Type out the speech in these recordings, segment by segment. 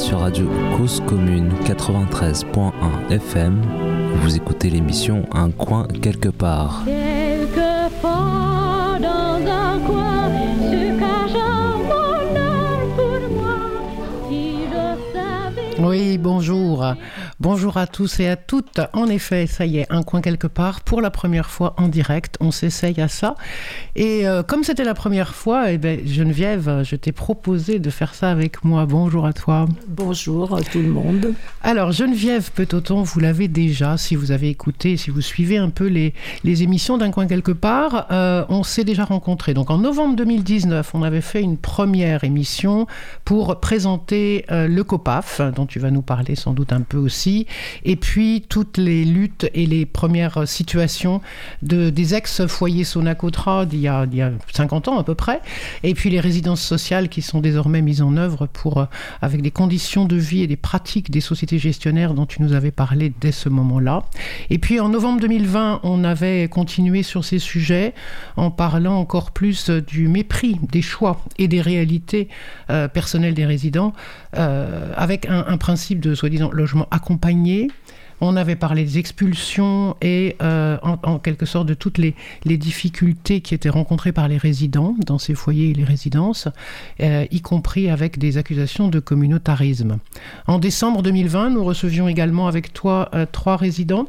sur Radio Cause Commune 93.1 FM. Vous écoutez l'émission Un coin quelque part. Quelque part dans un coin se cache un bonheur pour moi. Si je savais. Oui, bonjour. Bonjour à tous et à toutes. En effet, ça y est, un coin quelque part pour la première fois en direct. On s'essaye à ça. Et euh, comme c'était la première fois, eh ben, Geneviève, je t'ai proposé de faire ça avec moi. Bonjour à toi. Bonjour à tout le monde. Alors, Geneviève Petoton, vous l'avez déjà, si vous avez écouté, si vous suivez un peu les, les émissions d'un coin quelque part, euh, on s'est déjà rencontrés. Donc, en novembre 2019, on avait fait une première émission pour présenter euh, le COPAF, dont tu vas nous parler sans doute un peu aussi, et puis toutes les luttes et les premières situations de, des ex-foyers Sonacotra d'il y, a, d'il y a 50 ans à peu près, et puis les résidences sociales qui sont désormais mises en œuvre pour, euh, avec des conditions de vie et des pratiques des sociétés gestionnaires dont tu nous avais parlé dès ce moment-là. Et puis en novembre 2020, on avait continué sur ces sujets en parlant encore plus du mépris des choix et des réalités euh, personnelles des résidents, euh, avec un, un principe de soi-disant logement accompagné. On avait parlé des expulsions et euh, en, quelque sorte de toutes les, les difficultés qui étaient rencontrées par les résidents dans ces foyers et les résidences, euh, y compris avec des accusations de communautarisme. En décembre 2020, nous recevions également avec toi euh, trois résidents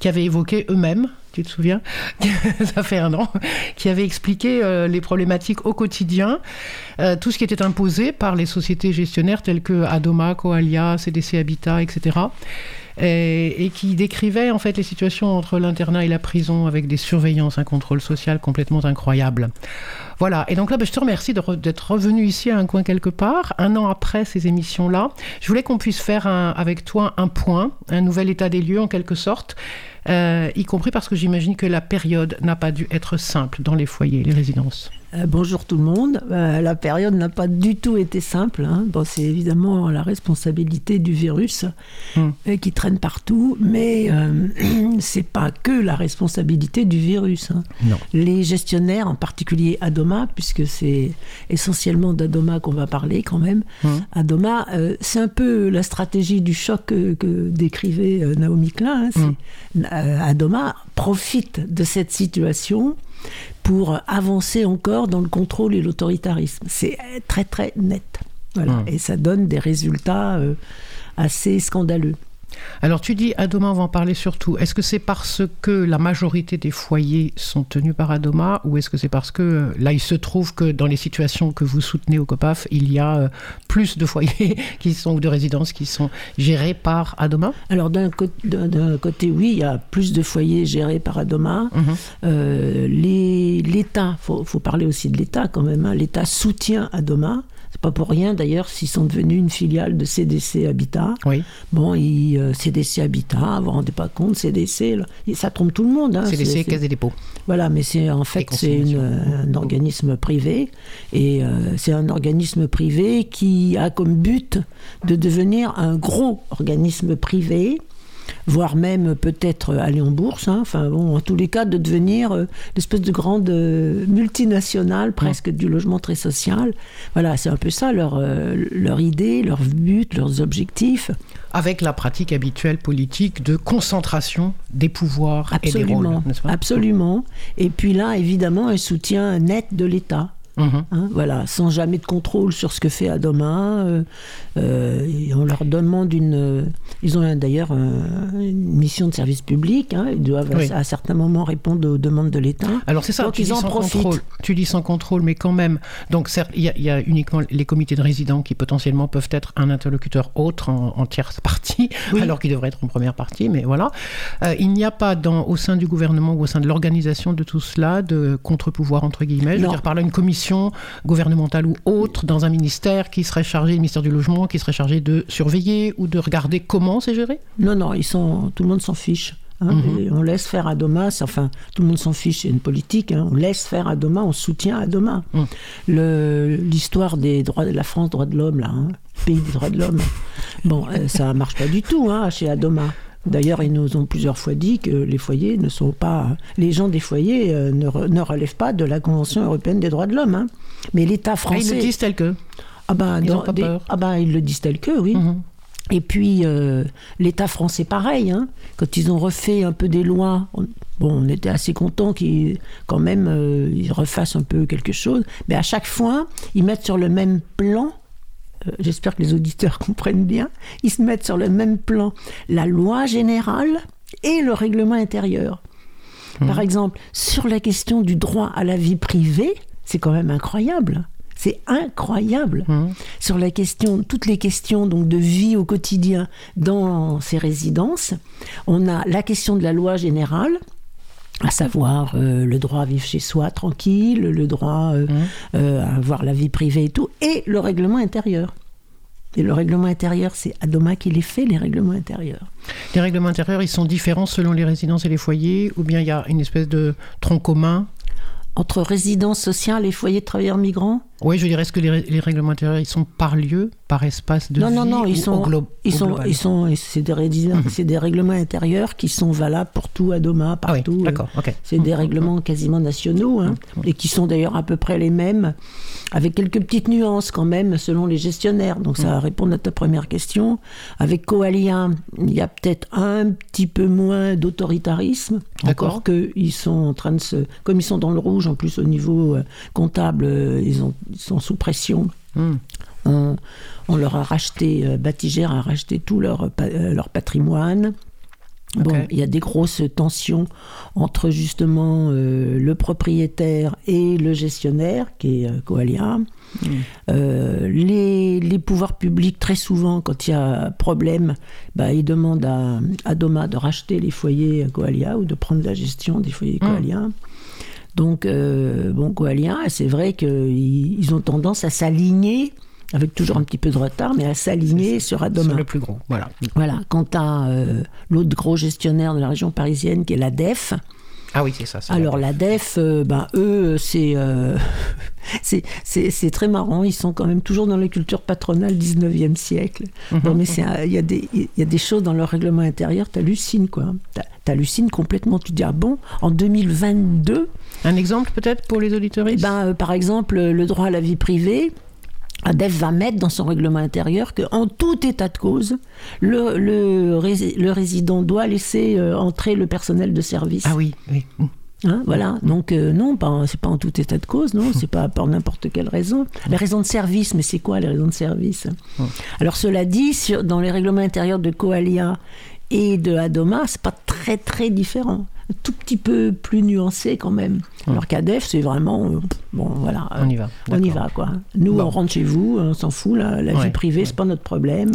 qui avaient évoqué eux-mêmes, tu te souviens Ça fait un an, qui avaient expliqué euh, les problématiques au quotidien, euh, tout ce qui était imposé par les sociétés gestionnaires telles que Adoma, Coalia, CDC Habitat, etc. Et, et qui décrivaient en fait les situations entre l'internat et la prison avec des surveillances, un contrôle social complètement incroyable. Voilà, et donc là, ben, je te remercie re- d'être revenu ici à un coin quelque part, un an après ces émissions-là. Je voulais qu'on puisse faire un- avec toi un point, un nouvel état des lieux en quelque sorte, euh, y compris parce que j'imagine que la période n'a pas dû être simple dans les foyers, les résidences. Euh, bonjour tout le monde. Euh, la période n'a pas du tout été simple. hein. Bon, c'est évidemment la responsabilité du virus Hmm. qui traîne partout, mais c'est pas que la responsabilité du virus. hein. Non. Les gestionnaires, en particulier Adoma, puisque c'est essentiellement d'Adoma qu'on va parler quand même. Hmm. Adoma, euh, c'est un peu la stratégie du choc que, que décrivait euh, Naomi Klein. hein. C'est- euh, Adoma profite de cette situation pour avancer encore dans le contrôle et l'autoritarisme. C'est très très net. Voilà. Mm. Et ça donne des résultats assez scandaleux. Alors tu dis Adoma, on va en parler surtout. Est-ce que c'est parce que la majorité des foyers sont tenus par Adoma ou est-ce que c'est parce que euh, là il se trouve que dans les situations que vous soutenez au COPAF, il y a euh, plus de foyers qui sont ou de résidences qui sont gérés par Adoma? Alors d'un côté, oui, il y a plus de foyers gérés par Adoma. Mhm. Euh, L'État, il faut, faut parler aussi de l'État quand même, hein. l'État soutient Adoma. Pas pour rien d'ailleurs s'ils sont devenus une filiale de CDC Habitat. Oui, Bon, ils, euh, CDC Habitat, vous vous rendez pas compte, CDC, là, ça trompe tout le monde. hein. laissé c'est- Caisse des dépôts. Voilà, mais c'est en fait c'est consignations. un organisme privé et euh, c'est un organisme privé qui a comme but de devenir un gros organisme privé voire même peut-être aller en bourse, hein. enfin bon, en tous les cas de devenir euh, une espèce de grande euh, multinationale presque du logement très social. Voilà, c'est un peu ça leur, euh, leur idée, leur but, leurs objectifs. Avec la pratique habituelle politique de concentration des pouvoirs et des Absolument, rôles, n'est-ce pas? Absolument. Et puis là, évidemment, un soutien net de l'État. Mhm. Hein, voilà, sans jamais de contrôle sur ce que fait Adoma. euh, euh, et on leur demande une. euh, ils ont d'ailleurs un- une mission de service public. hein, ils doivent à- Oui. à, certains moments répondre aux demandes de l'État. Alors c'est ça, Donc, tu ils dis en sans profitent. contrôle. Tu dis sans contrôle, mais quand même. Donc certes, il y, a- il y a uniquement les comités de résidents qui potentiellement peuvent être un interlocuteur autre en, en tierce partie, Oui. alors qu'ils devraient être en première partie. Mais voilà, Euh, il n'y a pas dans, au sein du gouvernement ou au sein de l'organisation de tout cela de contre-pouvoir entre guillemets. Je veux dire par là une commission gouvernementale ou autre dans un ministère qui serait chargé, le ministère du logement, qui serait chargé de surveiller ou de regarder comment c'est géré? Non, non, ils sont, tout le monde s'en fiche. hein, Mhm. et on laisse faire Adoma, c'est- enfin, tout le monde s'en fiche, c'est une politique, hein, on laisse faire Adoma, on soutient Adoma. Mhm. Le- L'histoire des droits de la France, droits de l'homme, là, hein, pays des droits de l'homme, bon, euh, ça marche pas du tout hein, chez Adoma. D'ailleurs, ils nous ont plusieurs fois dit que les foyers ne sont pas. Les gens des foyers euh, ne, re- ne relèvent pas de la Convention européenne des droits de l'homme. hein. Mais l'État Ah, ils le français. disent tel que. Ah bah, Ils dans pas des- peur. ah bah, ils le disent tel que, oui. Mhm. Et puis, euh, l'État français, pareil. hein. Quand ils ont refait un peu des lois, on, bon, on était assez contents qu'ils, quand même, euh, ils refassent un peu quelque chose. Mais à chaque fois, ils mettent sur le même plan, j'espère que les auditeurs comprennent bien, ils se mettent sur le même plan la loi générale et le règlement intérieur. Par exemple, sur la question du droit à la vie privée, c'est quand même incroyable. C'est incroyable Mhm. sur la question, toutes les questions donc de vie au quotidien dans ces résidences. On a la question de la loi générale, à savoir euh, le droit à vivre chez soi tranquille, le droit euh, euh, à avoir la vie privée et tout, et le règlement intérieur. Et le règlement intérieur, c'est Adoma qui les fait, les règlements intérieurs. Les règlements intérieurs, ils sont différents selon les résidences et les foyers, ou bien il y a une espèce de tronc commun? Entre résidence sociale et foyer de travailleurs migrants, Oui, je dirais, est-ce que les, les règlements intérieurs, ils sont par lieu, par espace de non, vie non, non, ils sont, au ils sont, ils sont, c'est des, c'est des règlements intérieurs qui sont valables pour tout Adoma, Ah oui, partout. euh, d'accord, ok. C'est des règlements quasiment nationaux, hein, et qui sont d'ailleurs à peu près les mêmes, avec quelques petites nuances quand même selon les gestionnaires. Donc ça va répondre à ta première question. Avec Coalia, il y a peut-être un petit peu moins d'autoritarisme, encore qu'ils sont en train de se... Comme ils sont dans le rouge, en plus au niveau euh, comptable, euh, ils, ont, ils sont sous pression. On, on leur a racheté, euh, Batigère a racheté tout leur, euh, leur patrimoine. Bon, il y a des grosses tensions entre justement euh, le propriétaire et le gestionnaire, qui est Coalia. Euh, les, les pouvoirs publics, très souvent, quand il y a problème, bah, ils demandent à, à Doma de racheter les foyers Coalia ou de prendre la gestion des foyers Coalia. Donc, euh, bon, Coalia, c'est vrai qu'ils ils ont tendance à s'aligner, avec toujours un petit peu de retard, mais à s'aligner sur Adoma. C'est le plus gros, voilà. Voilà, quant à euh, l'autre gros gestionnaire de la région parisienne, qui est la DEF, Ah oui, c'est ça. c'est alors la DEF, euh, ben, eux, c'est euh, c'est- c'est très marrant. Ils sont quand même toujours dans la culture patronale 19e siècle. Non, mais il y, a des- y a des choses dans leur règlement intérieur, t'hallucines quoi. T'hallucines complètement. Tu te dis, ah bon, en 2022, Un exemple peut-être pour les auditeurs eh ben, euh, par exemple, le droit à la vie privée, ADEF va mettre dans son règlement intérieur qu'en tout état de cause, le, le, rési- le résident doit laisser euh, entrer le personnel de service. Ah oui, oui. Hein, voilà. Donc euh, non, c'est pas en tout état de cause, non, c'est pas pour n'importe quelle raison. Les raisons de service, mais c'est quoi les raisons de service? Alors cela dit, sur, dans les règlements intérieurs de Coalia et de Adoma, c'est pas très très différent. Tout petit peu plus nuancé quand même. Alors qu'ADEF, c'est vraiment euh, bon, voilà. On y va, On y va quoi. Nous, Bon. on rentre chez vous, on s'en fout. La, la Ouais, vie privée, ouais. c'est pas notre problème.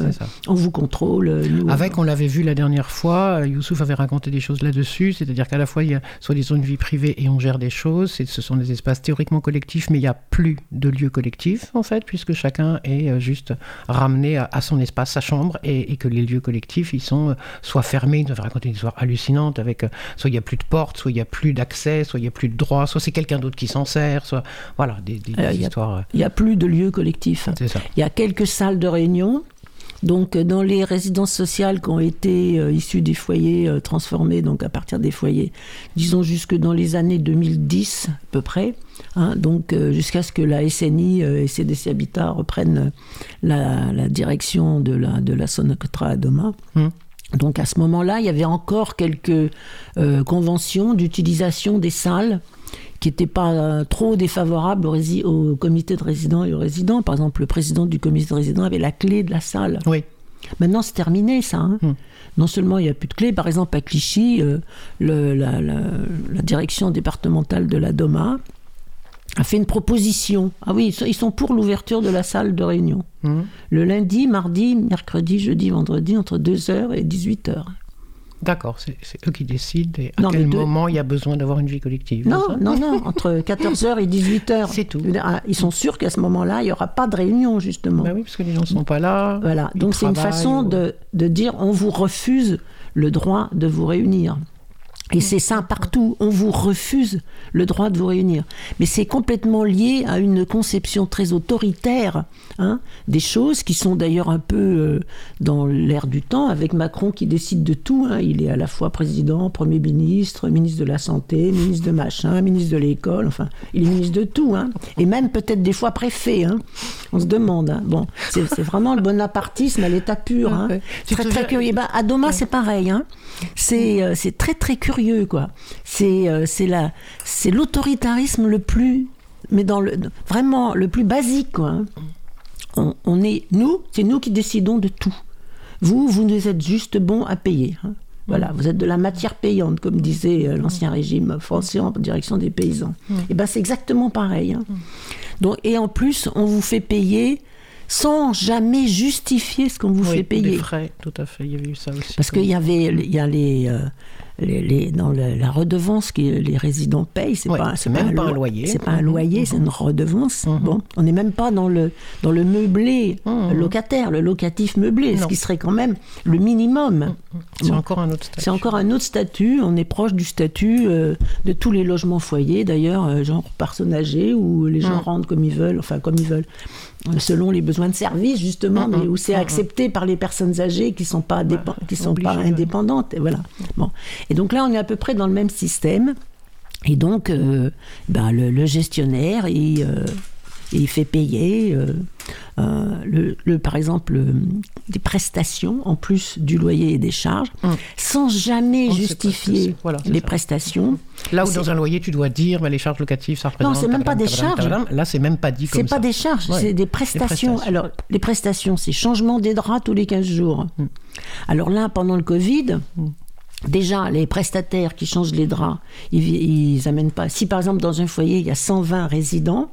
On vous contrôle. Nous, Avec, on l'avait vu la dernière fois, euh, Youssouf avait raconté des choses là-dessus, c'est-à-dire qu'à la fois il y a soi-disant une vie privée et on gère des choses, ce sont des espaces théoriquement collectifs, mais il n'y a plus de lieux collectifs en fait, puisque chacun est euh, juste ramené à, à son espace, sa chambre, et, et que les lieux collectifs, ils sont euh, soit fermés, ils nous avaient raconté une histoire hallucinante, avec euh, soit il n'y a plus de porte, soit il n'y a plus d'accès, soit il n'y a plus de droit, soit c'est quelqu'un d'autre qui s'en sert, soit voilà, des, des- des Alors, il y a- histoires. euh, Il n'y a plus de lieux collectifs. Il y a quelques salles de réunion. Donc, euh, dans les résidences sociales qui ont été euh, issues des foyers euh, transformés, donc à partir des foyers, disons jusque dans les années 2010 à peu près, hein, donc euh, jusqu'à ce que la SNI euh, et CDC Habitat reprennent la, la direction de la, de la Sonocotra à Doma. Hmm. Donc à ce moment-là, il y avait encore quelques euh, conventions d'utilisation des salles qui n'étaient pas euh, trop défavorables au, comité de résidents et aux résidents. Par exemple, le président du comité de résidents avait la clé de la salle. Oui. Maintenant, c'est terminé, ça. hein. Hmm. Non seulement il n'y a plus de clé, par exemple à Clichy, euh, le- la, la- la direction départementale de la DOMA a fait une proposition. Ah oui, ils sont- pour l'ouverture de la salle de réunion. Mhm. Le lundi, mardi, mercredi, jeudi, vendredi, entre 2h et 18h. D'accord, c'est eux qui décident et à Non, quel deux- moment il y a besoin d'avoir une vie collective. Non, non, non, entre 14h et 18h. C'est tout. Ah, Ils sont sûrs qu'à ce moment-là, il n'y aura pas de réunion, justement. Bah oui, parce que les gens ne sont pas là. Voilà, donc c'est une façon ou- de, de dire on vous refuse le droit de vous réunir. Et c'est ça partout. On vous refuse le droit de vous réunir. Mais c'est complètement lié à une conception très autoritaire hein, des choses qui sont d'ailleurs un peu euh, dans l'air du temps, avec Macron qui décide de tout. hein. Il est à la fois président, Premier ministre, ministre de la Santé, ministre de machin, ministre de l'école, enfin, il est ministre de tout. hein. Et même peut-être des fois préfet. hein. On se demande. hein. Bon, c'est vraiment le bonapartisme à l'état pur. hein. Tu te Très, très curieux. Bah, à Doma, c'est pareil. C'est euh, c'est très, très curieux, quoi. C'est euh, c'est la- c'est l'autoritarisme le plus, mais dans le, vraiment le plus basique, quoi. hein. On, on est, nous, c'est nous qui décidons de tout. Vous, vous nous êtes juste bons à payer. hein. Voilà, vous êtes de la matière payante, comme disait euh, l'ancien régime français en direction des paysans. Et ben c'est exactement pareil. hein. Donc, et en plus, on vous fait payer sans jamais justifier ce qu'on vous Oui, fait payer. Frais, tout à fait. Il y avait eu ça aussi. Parce qu'il y avait, il y a les, euh, les, les- dans la redevance que les résidents payent, c'est Ouais, pas, c'est même pas un loyer. c'est pas un Mhm, loyer, c'est une redevance. Bon, on n'est même pas dans le dans le meublé Mhm. locataire, le locatif meublé, ce qui serait quand même le minimum. C'est Bon. encore un autre statut. C'est encore un autre statut. On est proche du statut euh, de tous les logements foyers, d'ailleurs, euh, genre personnes âgées, où les gens rentrent comme ils veulent, enfin comme ils veulent, selon les besoins de service justement, Mm, mais mm, où c'est mm, accepté par les personnes âgées qui sont pas dépen- qui sont pas obligé, indépendantes. Et voilà. Bon. Et donc là, on est à peu près dans le même système. Et donc, euh, ben, le, le gestionnaire, il, euh, il fait payer, euh, euh, le, le- par exemple, euh, des prestations en plus du loyer et des charges, Hum. sans jamais On justifier. Voilà, les ça. prestations. Là où dans un loyer, tu dois dire les charges locatives, ça représente. Non, c'est même pas des charges. Là, c'est même pas dit comme C'est pas des charges, Ouais. c'est des prestations. prestations. Alors, les prestations, c'est changement des draps tous les 15 jours. Hum. Alors là, pendant le Covid, Hum. déjà, les prestataires qui changent les draps, ils, ils amènent pas. Si par exemple, dans un foyer, il y a 120 résidents,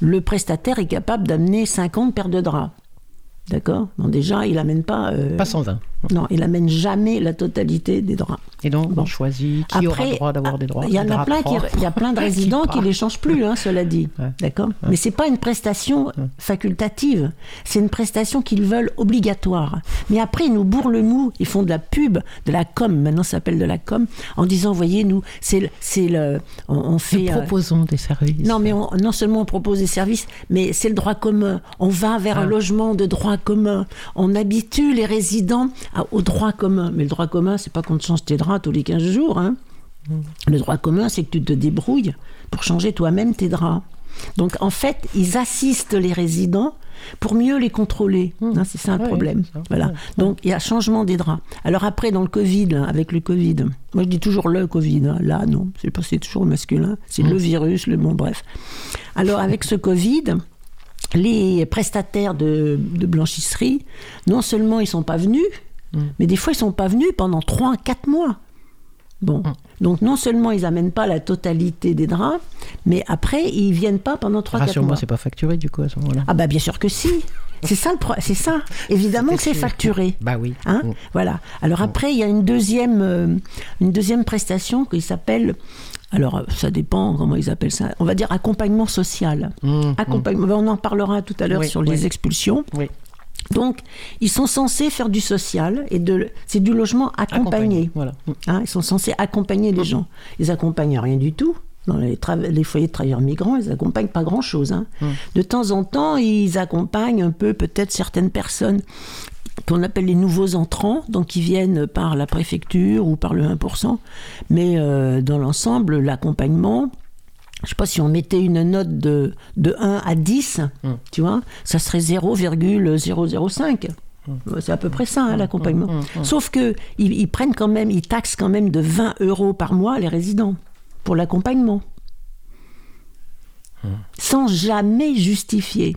le prestataire est capable d'amener 50 paires de draps. D'accord Bon, déjà, il amène pas. euh, Pas 120. Non, il amène jamais la totalité des draps. Et donc, Bon. on choisit qui aura le droit d'avoir des droits. Il y en a plein qui, propres. il y a plein de résidents qui partent. les changent plus, hein, cela dit. Ouais. D'accord. Mais c'est pas une prestation facultative. C'est une prestation qu'ils veulent obligatoire. Mais après, ils nous bourrent le mou. Ils font de la pub, de la com. Maintenant, ça s'appelle de la com, en disant, voyez, nous, c'est, le- on, on Nous fait. euh, proposons des services. non, mais on- non seulement on propose des services, mais c'est le droit commun. On va vers un Ah. logement de droit commun. On habitue les résidents à- au droit commun. Mais le droit commun, c'est pas qu'on te change tes draps tous les 15 jours. hein. Le droit commun, c'est que tu te débrouilles pour changer toi-même tes draps. Donc en fait, ils assistent les résidents pour mieux les contrôler. Hein, c'est ça le problème. ça. Voilà. Donc il y a changement des draps. Alors après, dans le Covid, avec le Covid, moi je dis toujours le Covid. hein. Là, non, c'est pas c'est toujours masculin. C'est le virus, le bon, bref. Alors avec ce Covid, les prestataires de, de blanchisserie, non seulement ils sont pas venus, mais des fois ils sont pas venus pendant 3 4 mois. Bon, donc non seulement ils amènent pas la totalité des draps, mais après ils viennent pas pendant 3 4 mois. Rassure-moi, c'est pas facturé du coup à ce moment-là. Ah bah bien sûr que si. C'est ça le pro- c'est ça. Évidemment que c'est facturé. Bah oui. Hein Mm. Voilà. Alors après, il y a une deuxième, euh, une deuxième prestation qui s'appelle. Alors, euh, ça dépend comment ils appellent ça. On va dire accompagnement social. Mm, Accompagnement. On en parlera tout à l'heure Oui, sur les expulsions. Oui. Donc, ils sont censés faire du social et de, c'est du logement accompagné. Voilà. Hein, ils sont censés accompagner les gens. Ils accompagnent rien du tout. Dans les, foyers de travailleurs migrants, ils accompagnent pas grand-chose. hein. De temps en temps, ils accompagnent un peu peut-être certaines personnes qu'on appelle les nouveaux entrants, donc qui viennent par la préfecture ou par le 1%. Mais euh, dans l'ensemble, l'accompagnement, je sais pas si on mettait une note de, de 1 à 10, tu vois, ça serait 0,005. C'est à peu près ça, hein, l'accompagnement. Sauf que ils, ils prennent quand même, ils taxent quand même de 20 euros par mois les résidents pour l'accompagnement. Sans jamais justifier.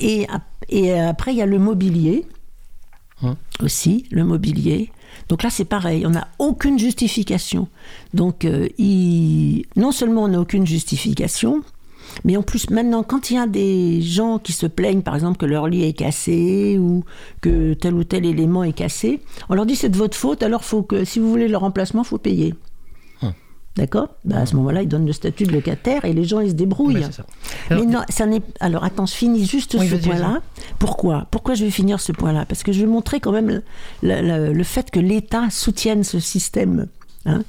Et, et après, il y a le mobilier aussi, le mobilier. Donc là, c'est pareil, on n'a aucune justification. Donc, euh, il- non seulement on n'a aucune justification, mais en plus, maintenant, quand il y a des gens qui se plaignent, par exemple, que leur lit est cassé ou que tel ou tel élément est cassé, on leur dit c'est de votre faute, alors que, si vous voulez le remplacement, faut payer. D'accord Bah, À ce moment-là, ils donnent le statut de locataire et les gens, ils se débrouillent. Mais Alors- non, ça n'est. Alors attends, je finis juste Oui, ce point-là. Pourquoi? Pourquoi je vais finir ce point-là? Parce que je vais montrer quand même le, le- le fait que l'État soutienne ce système hein.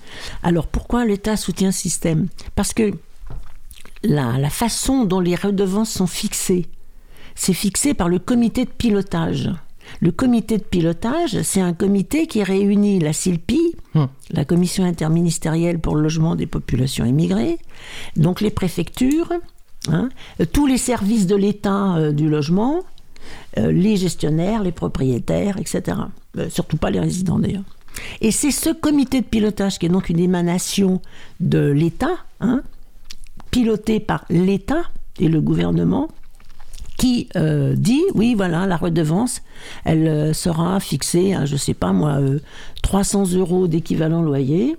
Alors pourquoi l'État soutient ce système? Parce que la, la façon dont les redevances sont fixées, c'est fixé par le comité de pilotage. Le comité de pilotage, c'est un comité qui réunit la CILPI, Hmm. la Commission interministérielle pour le logement des populations immigrées, donc les préfectures, hein, tous les services de l'État euh, du logement, euh, les gestionnaires, les propriétaires, etc. Euh, surtout pas les résidents d'ailleurs. Et c'est ce comité de pilotage qui est donc une émanation de l'État, hein, piloté par l'État et le gouvernement, qui euh, dit oui voilà la redevance elle euh, sera fixée à je sais pas moi euh, 300 euros d'équivalent loyer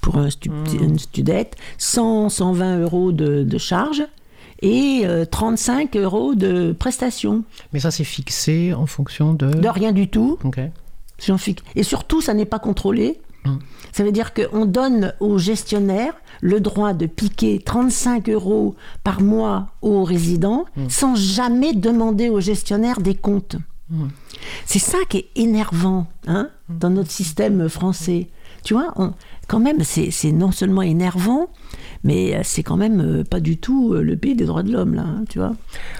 pour un stu- une studette 100 120 euros de, de charge et euh, 35 euros de prestations Mais ça, c'est fixé en fonction de. de rien du tout. Et surtout, ça n'est pas contrôlé. Ça veut dire qu'on donne aux gestionnaires le droit de piquer 35 euros par mois aux résidents sans jamais demander aux gestionnaires des comptes. Hum. C'est ça qui est énervant hein, dans notre système français. Tu vois, on- quand même, c'est non seulement énervant, mais euh, c'est quand même euh, pas du tout euh, le pays des droits de l'homme, là, hein, tu vois.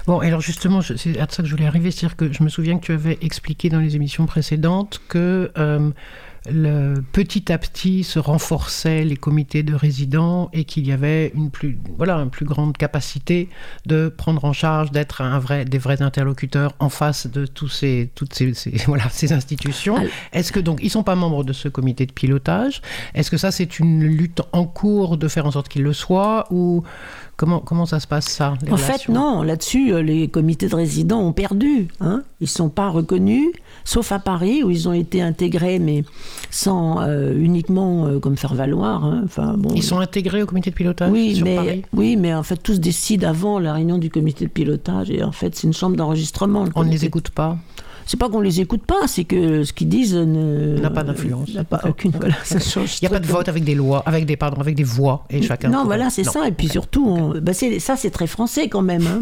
Bon, alors justement, c'est à ça que je voulais arriver, c'est-à-dire que je me souviens que tu avais expliqué dans les émissions précédentes que euh, le, petit à petit se renforçaient les comités de résidents et qu'il y avait une plus, voilà, une plus grande capacité de prendre en charge, d'être un vrai, des vrais interlocuteurs en face de tous ces, toutes ces, ces- voilà, ces institutions. Est-ce que donc ils sont pas membres de ce comité de pilotage? Est-ce que ça c'est une lutte en cours de faire en sorte qu'ils le soient ou comment comment ça se passe ça En fait, non, là-dessus, euh, les comités de résidents ont perdu. Hein. Ils ne sont pas reconnus, sauf à Paris, où ils ont été intégrés, mais sans euh, uniquement euh, comme faire valoir. hein. Enfin, bon, Ils sont intégrés au comité de pilotage oui, sur mais, Paris oui, mais en fait, tous décident avant la réunion du comité de pilotage. Et en fait, c'est une chambre d'enregistrement. On ne les écoute pas. C'est pas qu'on les écoute pas, c'est que ce qu'ils disent N'a pas d'influence. N'a pas aucune. Voilà, ça change. Il n'y a pas de vote avec des lois, avec des pardon, avec des voix et chacun. Non, voilà, c'est ça. Et puis surtout, on- bah, ça, c'est très français quand même. hein.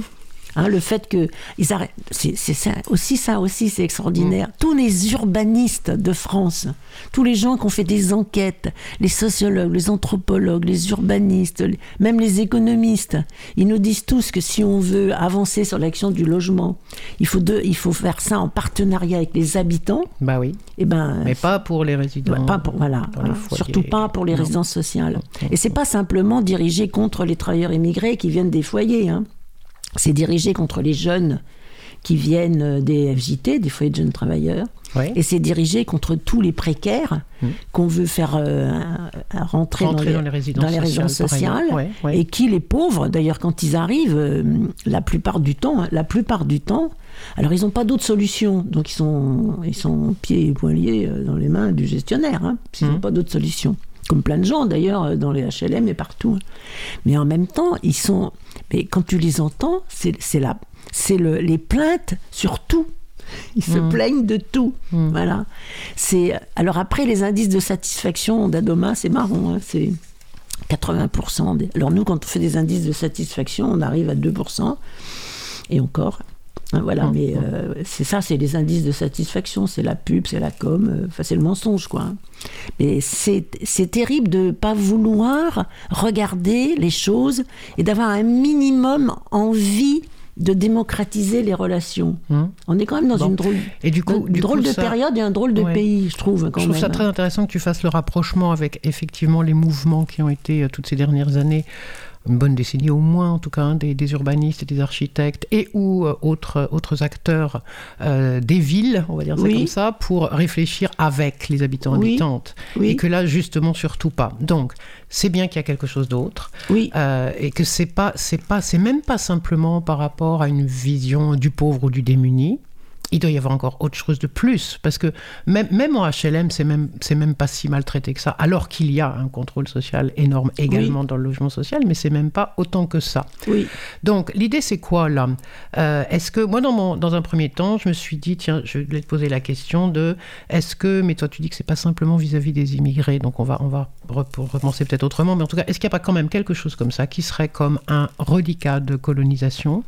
Hein, le fait que arrêtent, c'est ça aussi, ça aussi, c'est extraordinaire. Mm. Tous les urbanistes de France, tous les gens qui ont fait des enquêtes, les sociologues, les anthropologues, les urbanistes, les- même les économistes, ils nous disent tous que si on veut avancer sur l'action du logement, il faut de, il faut faire ça en partenariat avec les habitants. Bah oui, Et ben, mais pas pour les résidents. Pas pour, voilà, hein, surtout pas pour les Non. résidences sociales. Et c'est pas simplement dirigé contre les travailleurs immigrés qui viennent des foyers. hein. C'est dirigé contre les jeunes qui viennent euh, des FJT, des foyers de jeunes travailleurs. Ouais. Et c'est dirigé contre tous les précaires Mm. qu'on veut faire euh, rentrer, Rentrer dans les résidences dans les résidences sociales, sociales. pareil. Ouais, ouais. Et qui, les pauvres, d'ailleurs, quand ils arrivent, euh, la plupart du temps, la plupart du temps, alors ils n'ont pas d'autre solution. Donc ils sont, ils sont pieds et poings liés dans les mains du gestionnaire, hein, parce qu'ils n'ont Mhm. pas d'autre solution. Comme plein de gens, d'ailleurs, euh, dans les HLM et partout. Mais en même temps, ils sont. Mais quand tu les entends, c'est la, c'est le, les plaintes sur tout. Ils se Mhm. plaignent de tout. Mhm. Voilà. C'est alors après les indices de satisfaction d'Adoma, c'est marrant. hein, c'est 80%. des- Alors nous, quand on fait des indices de satisfaction, on arrive à 2%. Et encore. Hein, Voilà, Mhm. mais euh, c'est ça, c'est les indices de satisfaction, c'est la pub, c'est la com, euh, c'est le mensonge, quoi. hein. Mais c'est terrible de ne pas vouloir regarder les choses et d'avoir un minimum envie de démocratiser les relations. Hum. On est quand même dans Bon. une drôle, Et du coup, une du drôle coup, de ça- période et un drôle de Ouais. pays, je trouve. Quand Je trouve même. ça très intéressant que tu fasses le rapprochement avec effectivement les mouvements qui ont été euh, toutes ces dernières années, une bonne décennie au moins en tout cas, hein, des, des urbanistes et des architectes et ou euh, autres, autres acteurs euh, des villes, on va dire ça Oui. comme ça, pour réfléchir avec les habitants Oui. habitantes. Oui. Et que là, justement, surtout pas. Donc, c'est bien qu'il y a quelque chose d'autre. Oui. Euh, et que c'est pas, c'est pas, c'est même pas simplement par rapport à une vision du pauvre ou du démuni. Il doit y avoir encore autre chose de plus, parce que même, même en HLM, c'est même, c'est même pas si maltraité que ça, alors qu'il y a un contrôle social énorme également dans le logement social, mais c'est même pas autant que ça. Oui. Donc l'idée c'est quoi là? Euh, Est-ce que moi dans, mon, dans un premier temps je me suis dit tiens je vais te poser la question de est-ce que mais toi tu dis que c'est pas simplement vis-à-vis des immigrés donc on va on va re- repenser peut-être autrement mais en tout cas est-ce qu'il n'y a pas quand même quelque chose comme ça qui serait comme un reliquat de colonisation?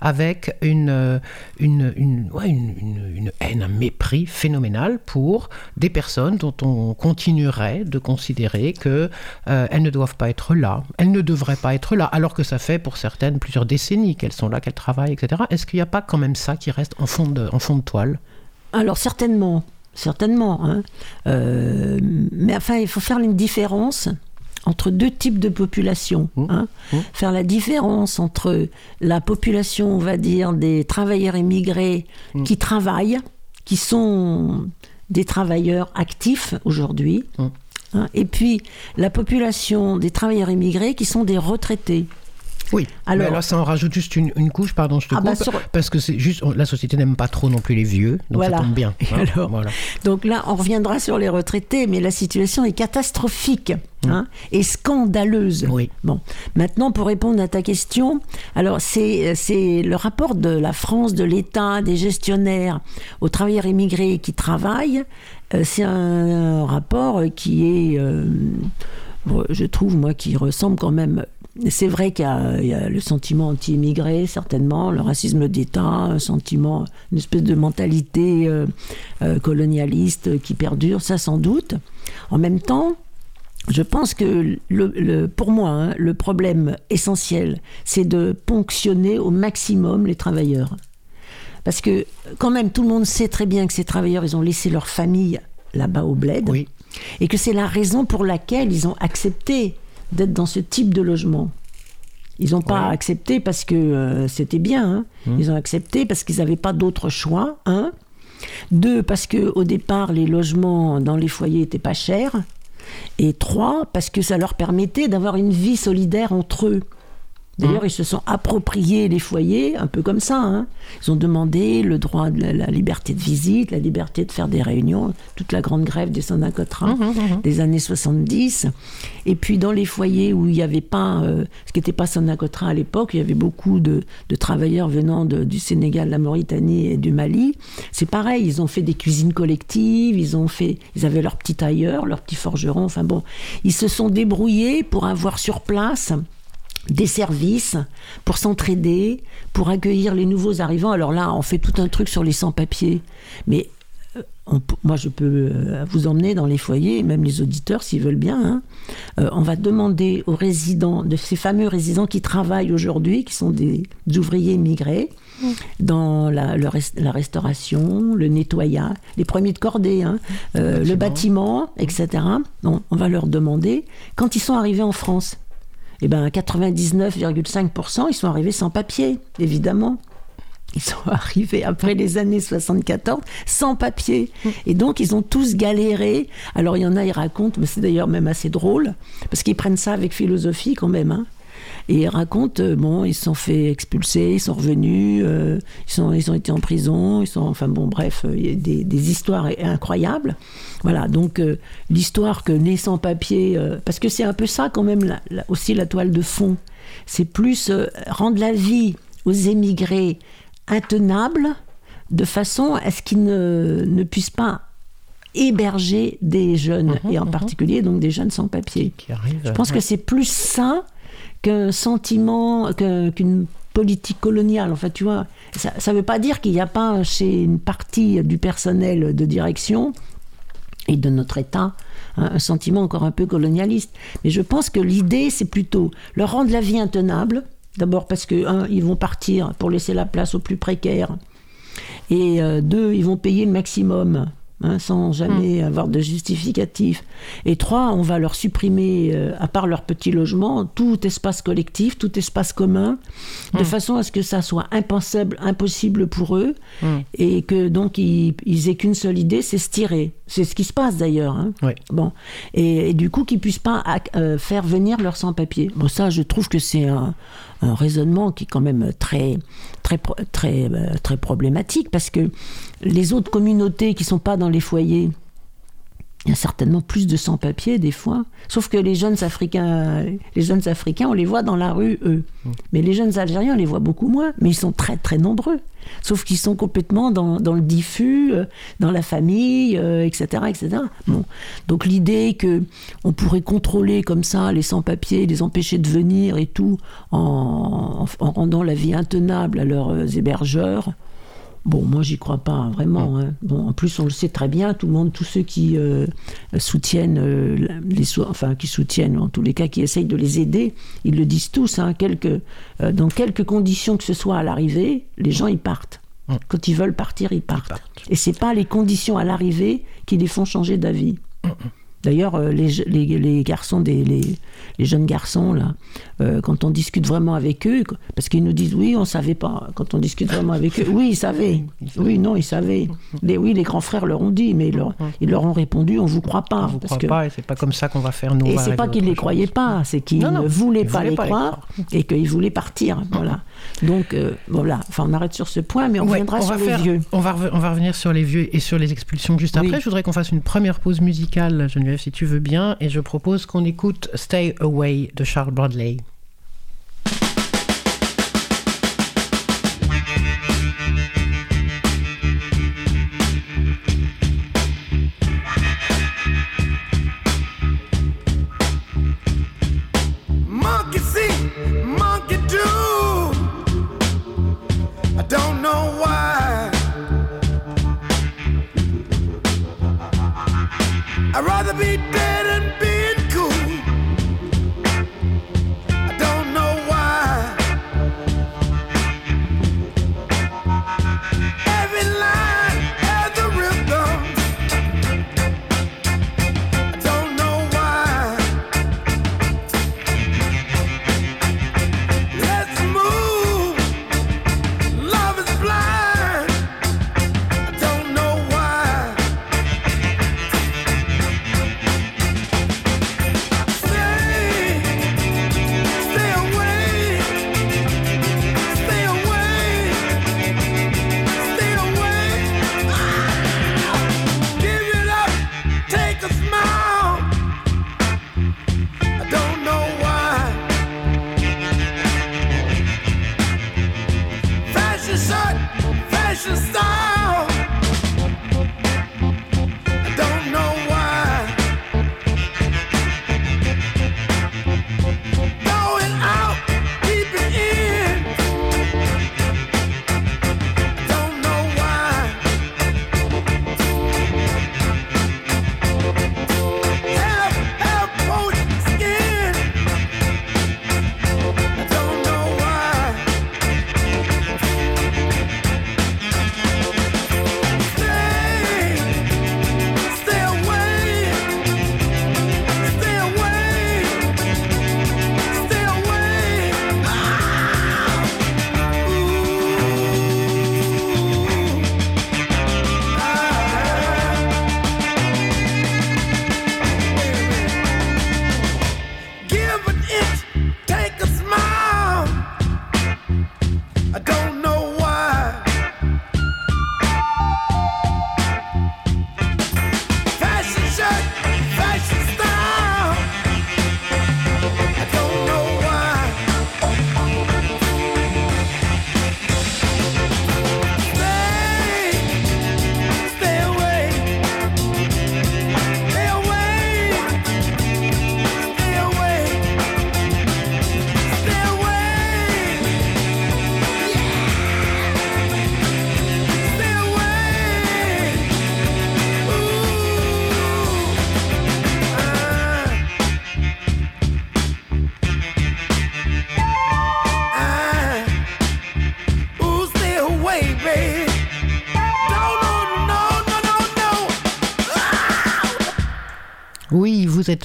Avec une, euh, une, une, une, haine, un mépris phénoménal pour des personnes dont on continuerait de considérer que euh, ne doivent pas être là, elles ne devraient pas être là, alors que ça fait pour certaines plusieurs décennies qu'elles sont là, qu'elles travaillent, etc. Est-ce qu'il n'y a pas quand même ça qui reste en fond de, en fond de toile? Alors certainement, certainement. hein. Euh, mais enfin, il faut faire une différence entre deux types de populations. Mmh. hein. Mmh. Faire la différence entre la population, on va dire, des travailleurs immigrés Mmh. qui travaillent, qui sont des travailleurs actifs aujourd'hui, hein, et puis la population des travailleurs immigrés qui sont des retraités. Oui, Alors- mais alors ça en rajoute juste une, une couche, pardon, je te Ah bah coupe, sur- parce que c'est juste, la société n'aime pas trop non plus les vieux, donc Voilà. ça tombe bien. Hein, alors voilà. Donc là, on reviendra sur les retraités, mais la situation est catastrophique hein, et scandaleuse. Oui. Bon, maintenant pour répondre à ta question, alors c'est c'est le rapport de la France, de l'État, des gestionnaires aux travailleurs immigrés qui travaillent. euh, c'est un, rapport qui est, euh, je trouve moi, qui ressemble quand même. C'est vrai qu'il y, a- il y a le sentiment anti-immigré, certainement, le racisme d'État, un sentiment, une espèce de mentalité euh, euh, colonialiste qui perdure, ça sans doute. En même temps, je pense que le, le- pour moi, hein, le problème essentiel, c'est de ponctionner au maximum les travailleurs. Parce que quand même, tout le monde sait très bien que ces travailleurs, ils ont laissé leur famille là-bas au bled. Oui. Et que c'est la raison pour laquelle ils ont accepté d'être dans ce type de logement. Ils n'ont pas Ouais. accepté parce que euh, c'était bien. hein. Ils ont accepté parce qu'ils n'avaient pas d'autre choix. Un. Deux, parce que au départ, les logements dans les foyers n'étaient pas chers. Et trois, parce que ça leur permettait d'avoir une vie solidaire entre eux. D'ailleurs, ils se sont appropriés les foyers, un peu comme ça. hein. Ils ont demandé le droit de la, la liberté de visite, la liberté de faire des réunions, toute la grande grève des Sonacotra des années 70. Et puis, dans les foyers où il n'y avait pas, euh, ce qui n'était pas Sonacotra à l'époque, il y avait beaucoup de, de travailleurs venant de- du Sénégal, de la Mauritanie et du Mali. C'est pareil, ils ont fait des cuisines collectives, ils ont fait, ils avaient leur petit tailleur, leur petit forgeron. Enfin bon, ils se sont débrouillés pour avoir sur place des services pour s'entraider, pour accueillir les nouveaux arrivants. Alors là, on fait tout un truc sur les sans-papiers. Mais euh, on moi, je peux euh, vous emmener dans les foyers, même les auditeurs, s'ils veulent bien. hein. Euh, on va demander aux résidents, de ces fameux résidents qui travaillent aujourd'hui, qui sont des ouvriers immigrés, dans la, le rest- la restauration, le nettoyage, les premiers de cordée, hein, euh, le bâtiment, etc. On, on va leur demander, quand ils sont arrivés en France, eh ben 99,5%, ils sont arrivés sans papier, évidemment. Ils sont arrivés après les années 74 sans papier. Et donc, ils ont tous galéré. Alors, il y en a, ils racontent, mais c'est d'ailleurs même assez drôle, parce qu'ils prennent ça avec philosophie quand même. hein. Et ils racontent, euh, bon, ils se sont fait expulser, ils sont revenus, euh, ils, sont, ils ont été en prison, ils sont, enfin bon, bref, euh, il y a des, des histoires incroyables. Voilà, donc euh, l'histoire que né sans papier, euh, parce que c'est un peu ça quand même la- la- aussi la toile de fond. C'est plus rendre la vie aux émigrés intenable de façon à ce qu'ils ne, ne puissent pas héberger des jeunes, et en particulier donc des jeunes sans papier. Qui arrive. Je pense que c'est plus ça qu'un sentiment, qu'une politique coloniale. En fait, tu vois, ça ne veut pas dire qu'il n'y a pas chez une partie du personnel de direction et de notre État hein, un sentiment encore un peu colonialiste. Mais je pense que l'idée, c'est plutôt leur rendre la vie intenable. D'abord parce que, un, ils vont partir pour laisser la place aux plus précaires. Et euh, deux, ils vont payer le maximum. Hein, sans jamais avoir de justificatif. Et trois, on va leur supprimer, euh, à part leur petit logement, tout espace collectif, tout espace commun, de façon à ce que ça soit impensable, impossible pour eux, et que donc ils, ils aient qu'une seule idée, c'est se tirer. C'est ce qui se passe d'ailleurs. hein. Oui. Bon, et, et du coup, qu'ils puissent pas euh, faire venir leurs sans-papiers. Bon, ça, je trouve que c'est un, un raisonnement qui est quand même très, très, très, euh, très problématique parce que les autres communautés qui sont pas dans les foyers, Il y a certainement plus de sans-papiers des fois. Sauf que les jeunes Africains, les jeunes Africains, on les voit dans la rue, eux. Mais les jeunes Algériens, on les voit beaucoup moins. Mais ils sont très, très nombreux. Sauf qu'ils sont complètement dans, dans le diffus, euh, dans la famille, euh, etc., etc. Bon. Donc l'idée que on pourrait contrôler comme ça les sans-papiers, les empêcher de venir et tout, en, en rendant la vie intenable à leurs euh, hébergeurs, Bon, moi, j'y crois pas hein, vraiment. hein. Bon, en plus, on le sait très bien, tout le monde, tous ceux qui euh, soutiennent euh, les, so- enfin, qui soutiennent, en tous les cas, qui essayent de les aider, ils le disent tous. Hein, quelques, euh, dans quelques conditions que ce soit à l'arrivée, les gens ils partent. Quand ils veulent partir, ils partent. Et c'est pas les conditions à l'arrivée qui les font changer d'avis. D'ailleurs, euh, les, je- les, les garçons, des, les, les jeunes garçons, là, euh, quand on discute vraiment avec eux, parce qu'ils nous disent oui, on savait pas. Quand on discute vraiment avec eux, oui, ils savaient. Oui, non, ils savaient. Les, oui, les grands frères leur ont dit, mais ils leur, ils leur ont répondu on vous croit pas. On vous parce croit que- pas et c'est pas comme ça qu'on va faire nous. et c'est pas qu'ils les croyaient chose. pas, c'est qu'ils ne voulaient pas voulaient les pas croire croire. et qu'ils voulaient partir. Voilà. Donc euh, voilà. Enfin, on arrête sur ce point, mais on Ouais, reviendra on sur va les faire- vieux. On va, on va revenir sur les vieux et sur les expulsions juste Oui. après. Je voudrais qu'on fasse une première pause musicale, Si tu veux bien, et je propose qu'on écoute Stay Away de Charles Bradley. I'd rather be dead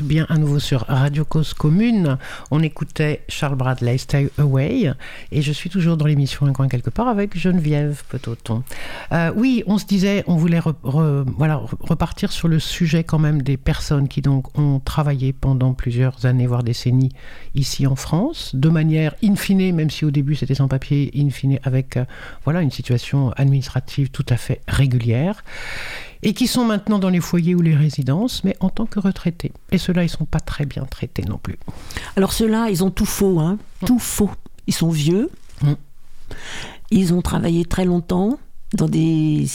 bien à nouveau sur Radio Cause Commune. On écoutait Charles Bradley, Stay Away. Et je suis toujours dans l'émission Un coin quelque part avec Geneviève Petoton. Euh, oui, on se disait, on voulait voilà, re- repartir sur le sujet quand même des personnes qui donc ont travaillé pendant plusieurs années, voire décennies, ici en France, de manière in fine, même si au début c'était sans papier, in fine, avec euh, voilà, une situation administrative tout à fait régulière. Et qui sont maintenant dans les foyers ou les résidences, mais en tant que retraités. Et ceux-là, ils sont pas très bien traités non plus. Alors ceux-là, ils ont tout faux, hein. Tout faux. Ils sont vieux. Mm. Ils ont travaillé très longtemps dans des,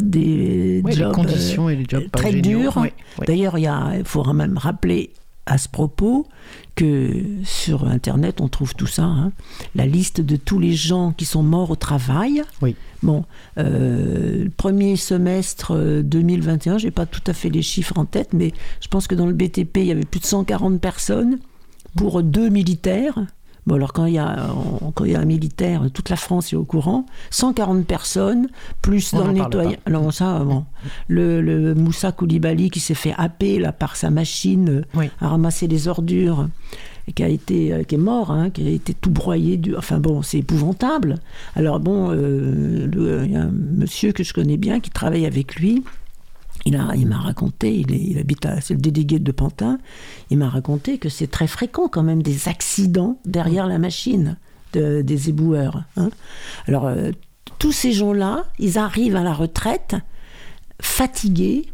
des Oui, jobs les conditions et les jobs euh, très durs. Oui, oui. D'ailleurs, il faut même rappeler à ce propos que sur Internet, on trouve tout ça. hein. La liste de tous les gens qui sont morts au travail. Oui. Bon, euh, le premier semestre euh, 2021, j'ai pas tout à fait les chiffres en tête, mais je pense que dans le BTP, il y avait plus de 140 personnes pour deux militaires. Bon, alors quand il y a, quand il y a un militaire, toute la France est au courant. 140 personnes, plus On dans le nettoyage. Alors ça, bon. Le, le Moussa Koulibaly qui s'est fait happer là, par sa machine euh, Oui. à ramasser les ordures et qui a été euh, qui est mort, hein, qui a été tout broyé. Du... Enfin bon, c'est épouvantable. Alors bon, euh, le- il y a un monsieur que je connais bien qui travaille avec lui. Il a- il m'a raconté, il, est- il habite à, c'est le délégué de Pantin, il m'a raconté que c'est très fréquent quand même des accidents derrière la machine de- des éboueurs. hein. Alors, euh, tous ces gens-là, ils arrivent à la retraite fatigués,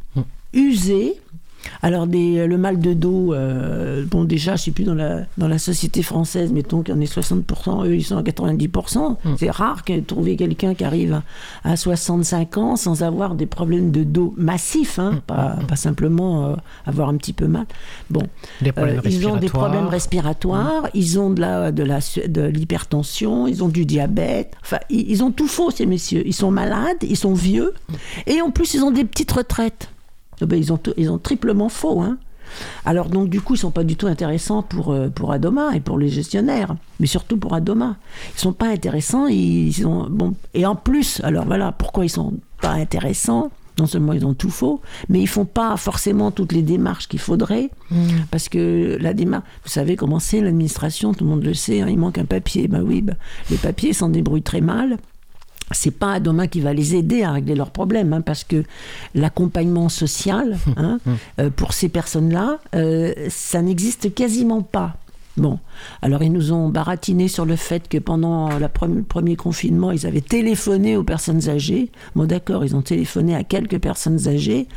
usés. Alors, des, le mal de dos, euh, bon, déjà, je sais plus, dans la, dans la société française, mettons qu'il y en ait 60%, eux, ils sont à 90%. C'est rare que trouver quelqu'un qui arrive à, à 65 ans sans avoir des problèmes de dos massifs, hein, pas, pas simplement euh, avoir un petit peu mal. Bon, Des euh, ils ont des problèmes respiratoires. respiratoires, ils ont de la de la de l'hypertension, ils ont du diabète. Enfin, ils, ils ont tout faux ces messieurs. Ils sont malades, ils sont vieux, et en plus ils ont des petites retraites. Eh ben, ils ont ils ont triplement faux. Hein. Alors donc du coup ils sont pas du tout intéressants pour euh, pour Adoma et pour les gestionnaires, mais surtout pour Adoma. Ils sont pas intéressants. Ils, ils ont bon et en plus alors voilà pourquoi ils sont pas intéressants? Non seulement ils ont tout faux, mais ils font pas forcément toutes les démarches qu'il faudrait, parce que la démarche, vous savez comment c'est l'administration, tout le monde le sait, hein, il manque un papier. Ben oui, ben, les papiers s'en débrouillent très mal. C'est pas Adoma qui va les aider à régler leurs problèmes, hein, parce que l'accompagnement social hein, euh, pour ces personnes-là, euh, ça n'existe quasiment pas. Bon, alors ils nous ont baratiné sur le fait que pendant la pre- le premier confinement, ils avaient téléphoné aux personnes âgées. Bon, d'accord, ils ont téléphoné à quelques personnes âgées,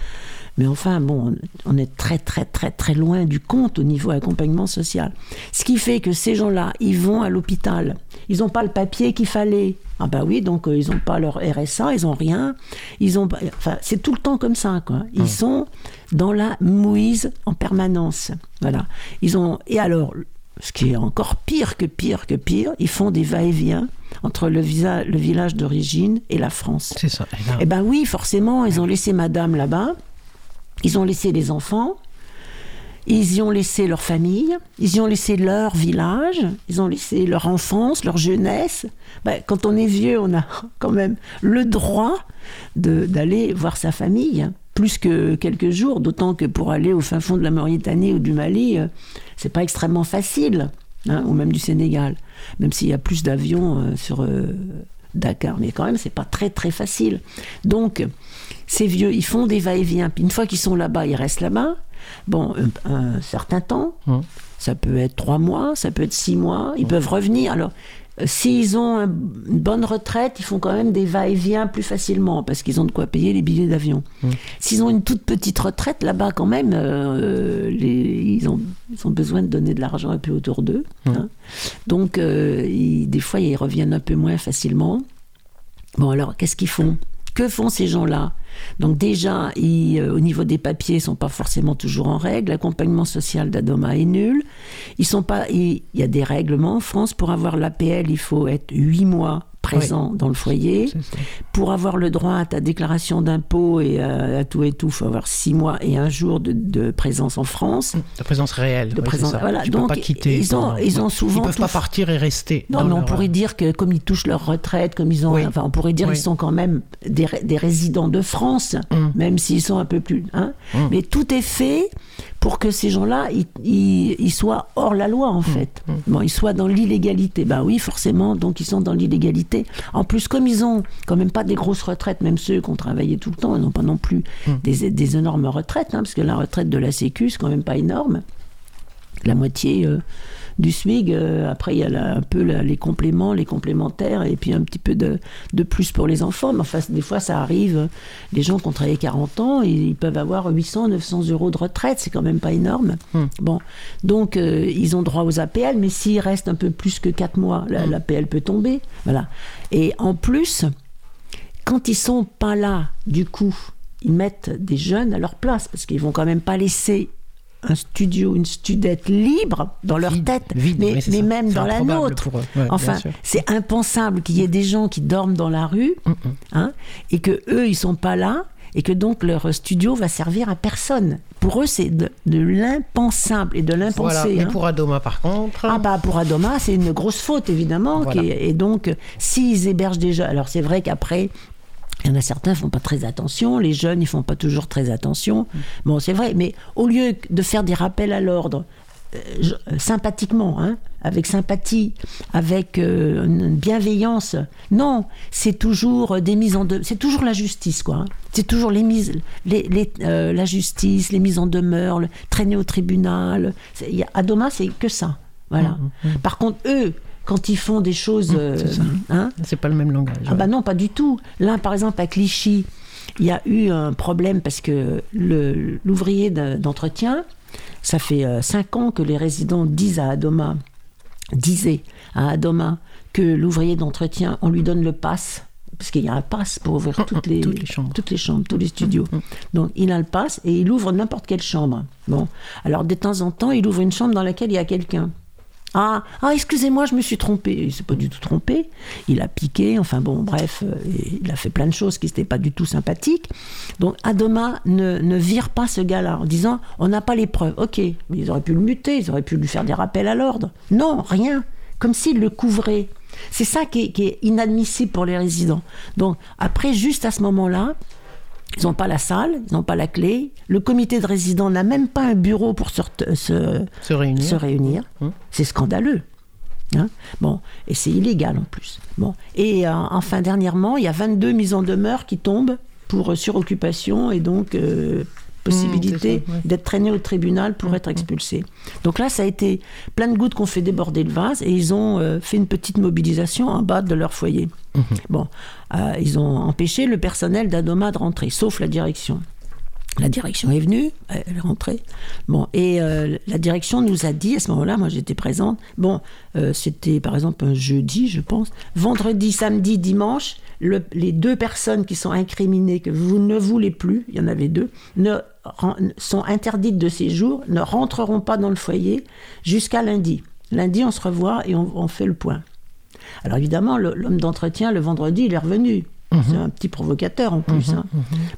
mais enfin, bon, on est très, très, très, très loin du compte au niveau accompagnement social. Ce qui fait que ces gens-là, ils vont à l'hôpital, ils n'ont pas le papier qu'il fallait. Ah bah oui, donc euh, ils n'ont pas leur RSA, ils n'ont rien. Ils ont, enfin, c'est tout le temps comme ça, quoi. Ils sont dans la mouise en permanence. Voilà. Ils ont, et alors, ce qui est encore pire que pire que pire, ils font des va-et-vient entre le, visa- le village d'origine et la France. C'est ça. Et Eh ben oui, forcément, ils ont laissé madame là-bas, ils ont laissé les enfants, ils y ont laissé leur famille, ils y ont laissé leur village, ils ont laissé leur enfance, leur jeunesse. Ben, quand on est vieux, on a quand même le droit d'aller voir sa famille, hein, plus que quelques jours, d'autant que pour aller au fin fond de la Mauritanie ou du Mali, euh, c'est pas extrêmement facile, hein, ou même du Sénégal, même s'il y a plus d'avions euh, sur euh, Dakar, mais quand même, c'est pas très très facile. Donc, ces vieux, ils font des va-et-vient, puis une fois qu'ils sont là-bas, ils restent là-bas. Bon, un, un certain temps, Hum. ça peut être trois mois, ça peut être six mois, ils peuvent revenir. Alors, euh, s'ils ont un- une bonne retraite, ils font quand même des va-et-vient plus facilement, parce qu'ils ont de quoi payer les billets d'avion. S'ils ont une toute petite retraite, là-bas, quand même, euh, les- ils, ont, ils ont besoin de donner de l'argent un peu autour d'eux. hein. Donc, euh, ils- des fois, ils reviennent un peu moins facilement. Bon, alors, qu'est-ce qu'ils font? Que font ces gens-là? Donc, déjà, euh, au niveau des papiers, ils sont pas forcément toujours en règle. L'accompagnement social d'Adoma est nul. Ils sont pas. Il y a des règlements en France. Pour avoir l'APL, il faut être huit mois présent dans le foyer. Pour avoir le droit à ta déclaration d'impôt et à, à tout et tout, il faut avoir six mois et un jour de, de présence en France. De présence réelle. De oui, présence- voilà, Tu peux donc, pas quitter. ils ont- ils ont souvent Ils peuvent tout pas partir et rester. Non, mais on leur- pourrait dire que comme ils touchent leur retraite, comme ils ont, Oui. enfin, on pourrait dire qu'ils sont quand même des, des résidents de France, Mm. même s'ils sont un peu plus. Hein. Mm. Mais tout est fait pour que ces gens-là, ils, ils- ils soient hors la loi Mm. en fait. Bon, ils soient dans l'illégalité. Ben oui, forcément, donc ils sont dans l'illégalité. En plus, comme ils ont quand même pas des grosses retraites, même ceux qui ont travaillé tout le temps, ils n'ont pas non plus Mm. des, des énormes retraites, hein, parce que la retraite de la Sécu, c'est quand même pas énorme. La moitié. euh, du SMIG. euh, après, il y a un peu les compléments, les complémentaires, et puis un petit peu de, de plus pour les enfants. Mais enfin, des fois, ça arrive. Les gens qui ont travaillé 40 ans, ils, ils peuvent avoir 800, 900 euros de retraite. C'est quand même pas énorme. Bon, donc euh, ils ont droit aux APL, mais s'il reste un peu plus que 4 mois, la- l'APL peut tomber. Voilà. Et en plus, quand ils sont pas là, du coup, ils mettent des jeunes à leur place parce qu'ils vont quand même pas laisser un studio, une studette libre dans leur Vide, tête, vide, mais, oui, même dans la nôtre. Ouais, enfin, c'est impensable qu'il y ait des gens qui dorment dans la rue, hein, et que eux ils sont pas là, et que donc leur studio va servir à personne. Pour eux, c'est de, de l'impensable et de l'impensé. Voilà. Hein. pour Adoma, par contre. Ah bah pour Adoma, c'est une grosse faute évidemment. Voilà. qui est- et donc, s'ils hébergent déjà, alors c'est vrai qu'après, il y en a certains qui font pas très attention, les jeunes ils font pas toujours très attention. Bon, c'est vrai, mais au lieu de faire des rappels à l'ordre, euh, je- euh, sympathiquement, hein, avec sympathie, avec euh, une bienveillance. Non, c'est toujours des mises en de... c'est toujours la justice quoi. hein. C'est toujours les mises, les, les, euh, la justice, les mises en demeure, le traîner au tribunal. C'est- y a- à Doma, c'est que ça. Voilà. Par contre, eux, quand ils font des choses, euh, c'est hein, C'est pas le même langage. ah bah non, pas du tout. Là, par exemple, à Clichy, il y a eu un problème parce que l'ouvrier de- d'entretien, ça fait euh, cinq ans que les résidents disent à Adoma, disaient à Adoma que l'ouvrier d'entretien, on lui donne le pass. Parce qu'il y a un pass pour ouvrir toutes les, Toutes les chambres. toutes les chambres, tous les studios. Donc il a le pass et il ouvre n'importe quelle chambre. Bon, alors de temps en temps, il ouvre une chambre dans laquelle il y a quelqu'un. Ah, ah excusez-moi, je me suis trompé. Il s'est pas du tout trompé. Il a piqué, enfin bon, bref, euh, il a fait plein de choses qui n'étaient pas du tout sympathiques. Donc Adoma ne, ne vire pas ce gars-là en disant on n'a pas les preuves. Ok, mais ils auraient pu le muter, ils auraient pu lui faire des rappels à l'ordre. Non, rien. Comme s'il le couvrait. C'est ça qui qui est inadmissible pour les résidents. Donc après, juste à ce moment-là, ils n'ont pas la salle, ils n'ont pas la clé. Le comité de résidents n'a même pas un bureau pour se, ret- se, Se réunir. se réunir. Hum. C'est scandaleux. Hein bon, et c'est illégal en plus. Bon, et euh, enfin dernièrement, il y a 22 mises en demeure qui tombent pour euh, suroccupation et donc euh, possibilité ouais. d'être traîné au tribunal pour être expulsé. Donc là, ça a été plein de gouttes qu'on fait déborder le vase et ils ont euh, fait une petite mobilisation en bas de leur foyer. Bon, euh, ils ont empêché le personnel d'Adoma de rentrer, sauf la direction. La direction est venue, elle est rentrée. Bon, et euh, la direction nous a dit, à ce moment-là, moi j'étais présente, bon, euh, c'était par exemple un jeudi, je pense, vendredi, samedi, dimanche, le- les deux personnes qui sont incriminées, que vous ne voulez plus, il y en avait deux, ne, sont interdites de séjour, ne rentreront pas dans le foyer jusqu'à lundi. Lundi, on se revoit et on, on fait le point. Alors évidemment, l'homme d'entretien, le vendredi, il est revenu. C'est un petit provocateur en plus. hein.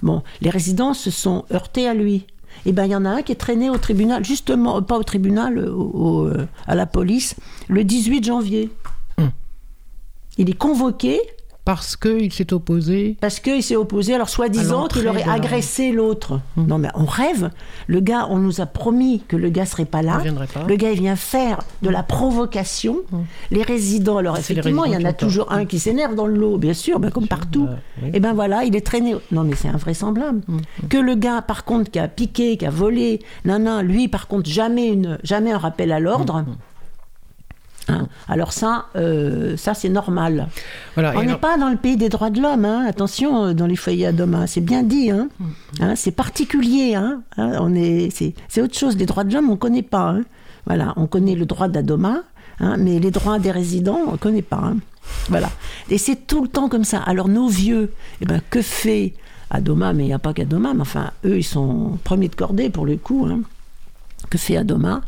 Bon, les résidents se sont heurtés à lui. Et ben il y en a un qui est traîné au tribunal, justement, euh, pas au tribunal, au- au, euh, à la police, le 18 janvier. Il est convoqué Parce qu'il s'est opposé. parce qu'il s'est opposé, alors soi-disant qu'il aurait agressé l'autre. Non mais on rêve. Le gars, on nous a promis que le gars serait pas là. Il viendrait pas. Le gars, il vient faire de la provocation. Les résidents, alors effectivement, il y en a toujours tort. un qui s'énerve dans le lot, bien sûr, ben, comme partout. bah, oui. Et ben voilà, il est traîné. Non mais c'est invraisemblable. Que le gars, par contre, qui a piqué, qui a volé, non, non, lui, par contre, jamais, une, jamais un rappel à l'ordre. Hein. Alors ça, euh, ça c'est normal. Voilà. On n'est pas dans le pays des droits de l'homme, hein. attention, euh, dans les foyers à Doma, c'est bien dit, hein. Hein, c'est particulier, on est, c'est, autre chose, les droits de l'homme on ne connaît pas. Voilà, on connaît le droit d'Adoma, mais les droits des résidents on ne connaît pas. Voilà, et c'est tout le temps comme ça. Alors nos vieux, eh ben, que fait Adoma, mais il n'y a pas qu'Adoma, mais enfin, eux ils sont premiers de cordée pour le coup. hein. Que fait Adoma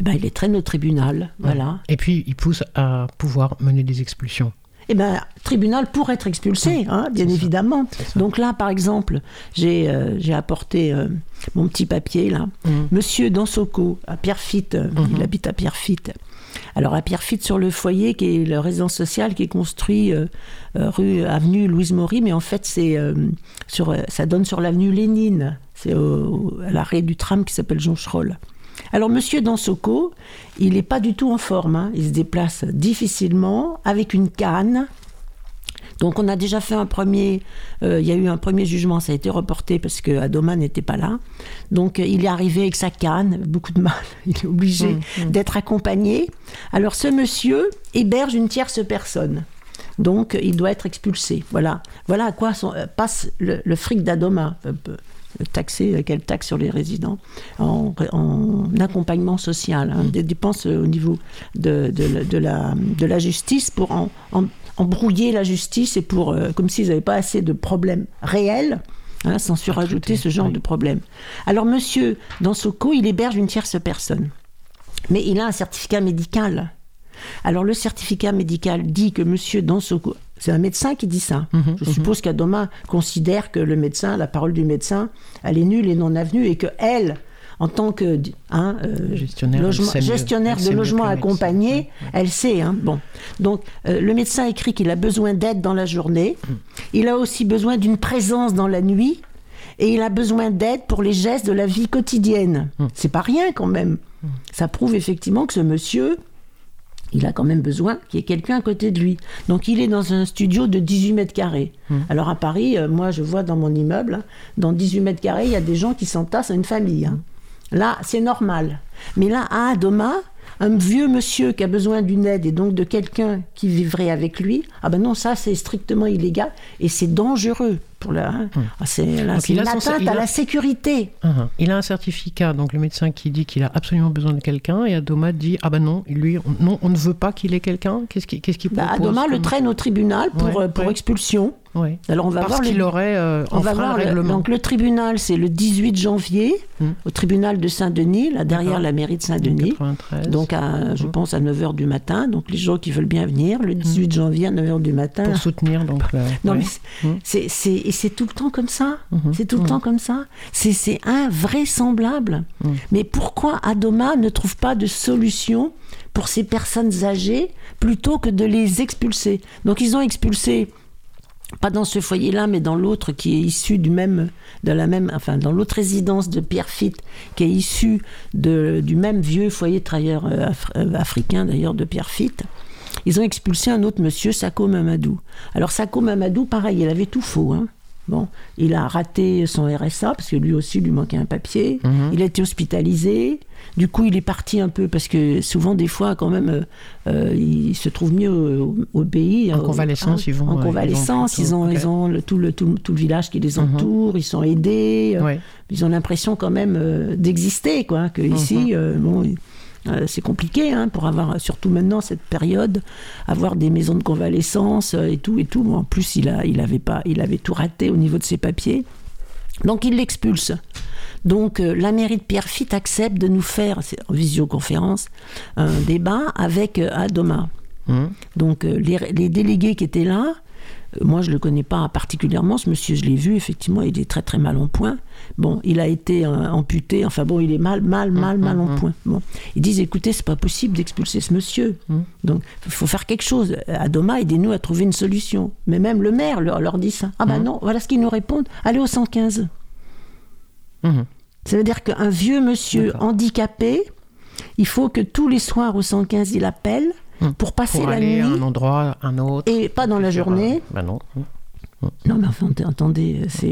eh ben, il les traîne au tribunal, voilà. Et puis, il pousse à pouvoir mener des expulsions. Eh ben, tribunal pour être expulsé, hein, bien évidemment. Donc là, par exemple, j'ai euh, apporté euh, mon petit papier là. Mhm. Monsieur Dansoko, à Pierrefitte, euh, il habite à Pierrefitte. Alors à Pierrefitte, sur le foyer, qui est le résidence sociale qui est construit euh, euh, rue avenue Louise Maury, mais en fait c'est sur, ça donne sur l'avenue Lénine. C'est à l'arrêt du tram qui s'appelle Joncherolles. Alors, Monsieur Dansoko, il n'est pas du tout en forme. hein. Il se déplace difficilement, avec une canne. Donc on a déjà fait un premier, euh, il y a eu un premier jugement, ça a été reporté parce que Adoma n'était pas là. Donc il est arrivé avec sa canne, beaucoup de mal, il est obligé d'être accompagné. Alors ce monsieur héberge une tierce personne. Donc il doit être expulsé. Voilà, voilà à quoi euh, passe le, le fric d'Adoma. Euh, euh, quelle taxe sur les résidents en, en accompagnement social, hein, des dépenses euh, au niveau de, de la- de la, de la justice pour en, en- embrouiller la justice et pour, euh, comme s'ils n'avaient pas assez de problèmes réels, hein, sans surajouter ce genre de problème. Alors, monsieur Dansoko, il héberge une tierce personne, mais il a un certificat médical. Alors, le certificat médical dit que monsieur Dansoko, c'est un médecin qui dit ça. Mhm, Je suppose qu'Adoma considère que le médecin, la parole du médecin, elle est nulle et non avenue et que elle, en tant que hein, euh, Gestionnaire, logement- de logement médecin. accompagné, Ouais, elle sait. Hein, bon. Donc, euh, le médecin écrit qu'il a besoin d'aide dans la journée. Mm. Il a aussi besoin d'une présence dans la nuit. Et il a besoin d'aide pour les gestes de la vie quotidienne. C'est pas rien quand même. Ça prouve effectivement que ce monsieur, il a quand même besoin qu'il y ait quelqu'un à côté de lui. Donc il est dans un studio de 18 mètres carrés. Mm. Alors à Paris, euh, moi je vois dans mon immeuble, hein, dans 18 mètres carrés, il y a des gens qui s'entassent à une famille. hein. Là, c'est normal. Mais là, à Adoma, un vieux monsieur qui a besoin d'une aide et donc de quelqu'un qui vivrait avec lui, ah ben non, ça c'est strictement illégal et c'est dangereux pour la. hein. Ah, c'est il une son- atteinte à la sécurité. Uhum. Il a un certificat, donc le médecin qui dit qu'il a absolument besoin de quelqu'un, et Adoma dit ah ben non, lui, on, non, on ne veut pas qu'il ait quelqu'un. Qu'est-ce qu'il qu'est-ce Bah, Adoma le traîne au tribunal pour, Ouais, euh, pour ouais. expulsion. Alors on va Parce voir le- aurait euh, On va voir le le- règlement. donc le tribunal, c'est le 18 janvier Hmm. au tribunal de Saint-Denis, là derrière la mairie de Saint-Denis. 93. Donc à, je Hmm. pense à 9h du matin. Donc les gens qui veulent bien venir, le 18 janvier à 9h du matin. pour soutenir donc. le- Non ouais. mais c'est- Hmm. c'est c'est et c'est tout le temps comme ça. Mhm. C'est tout le Mhm. temps comme ça. C'est c'est invraisemblable. Mhm. Mais pourquoi Adoma ne trouve pas de solution pour ces personnes âgées plutôt que de les expulser? Donc ils ont expulsé pas dans ce foyer-là, mais dans l'autre qui est issu du même, de la même, enfin dans l'autre résidence de Pierre Fitt, qui est issu de, du même vieux foyer de travailleurs euh, af- euh, africain d'ailleurs de Pierre Fitt. Ils ont expulsé un autre monsieur, Sako Mamadou. Alors Sako Mamadou, pareil, il avait tout faux. hein. Bon, il a raté son RSA parce que lui aussi lui manquait un papier. Mhm. Il a été hospitalisé. Du coup, il est parti un peu parce que souvent, des fois, quand même, euh, euh, il se trouve mieux au, au pays. En euh, convalescence, hein, ils vont, En ils vont convalescence, ils ont, ils ont le- tout, le, tout, tout le village qui les Mhm. entoure. Ils sont aidés. euh. Ils ont l'impression quand même euh, d'exister, quoi. Que ici, Mhm. euh, bon. Euh, c'est compliqué hein, pour avoir, surtout maintenant cette période, avoir des maisons de convalescence euh, et tout et tout. En plus, il a, il avait pas, il avait tout raté au niveau de ses papiers. Donc il l'expulse. Donc euh, la mairie de Pierrefitte accepte de nous faire, en visioconférence, un débat avec euh, Adoma. Mhm. Donc euh, les, les délégués qui étaient là, moi je le connais pas particulièrement, ce monsieur je l'ai vu, effectivement il est très très mal en point. Bon, il a été euh, amputé, enfin bon, il est mal mal mal mal en point. Bon, ils disent écoutez, c'est pas possible d'expulser ce monsieur. Donc il faut faire quelque chose. Adoma, aidez-nous à trouver une solution. Mais même le maire leur, leur dit ça. Ah bah non, voilà ce qu'ils nous répondent. Allez au 115. Mhm. Ça veut dire qu'un vieux monsieur handicapé, il faut que tous les soirs au 115 il appelle Mhm. pour passer Pour la aller nuit à un endroit, un autre. et pas dans la journée. euh, Bah non. Mhm. Non, mais enfin, attendez, euh,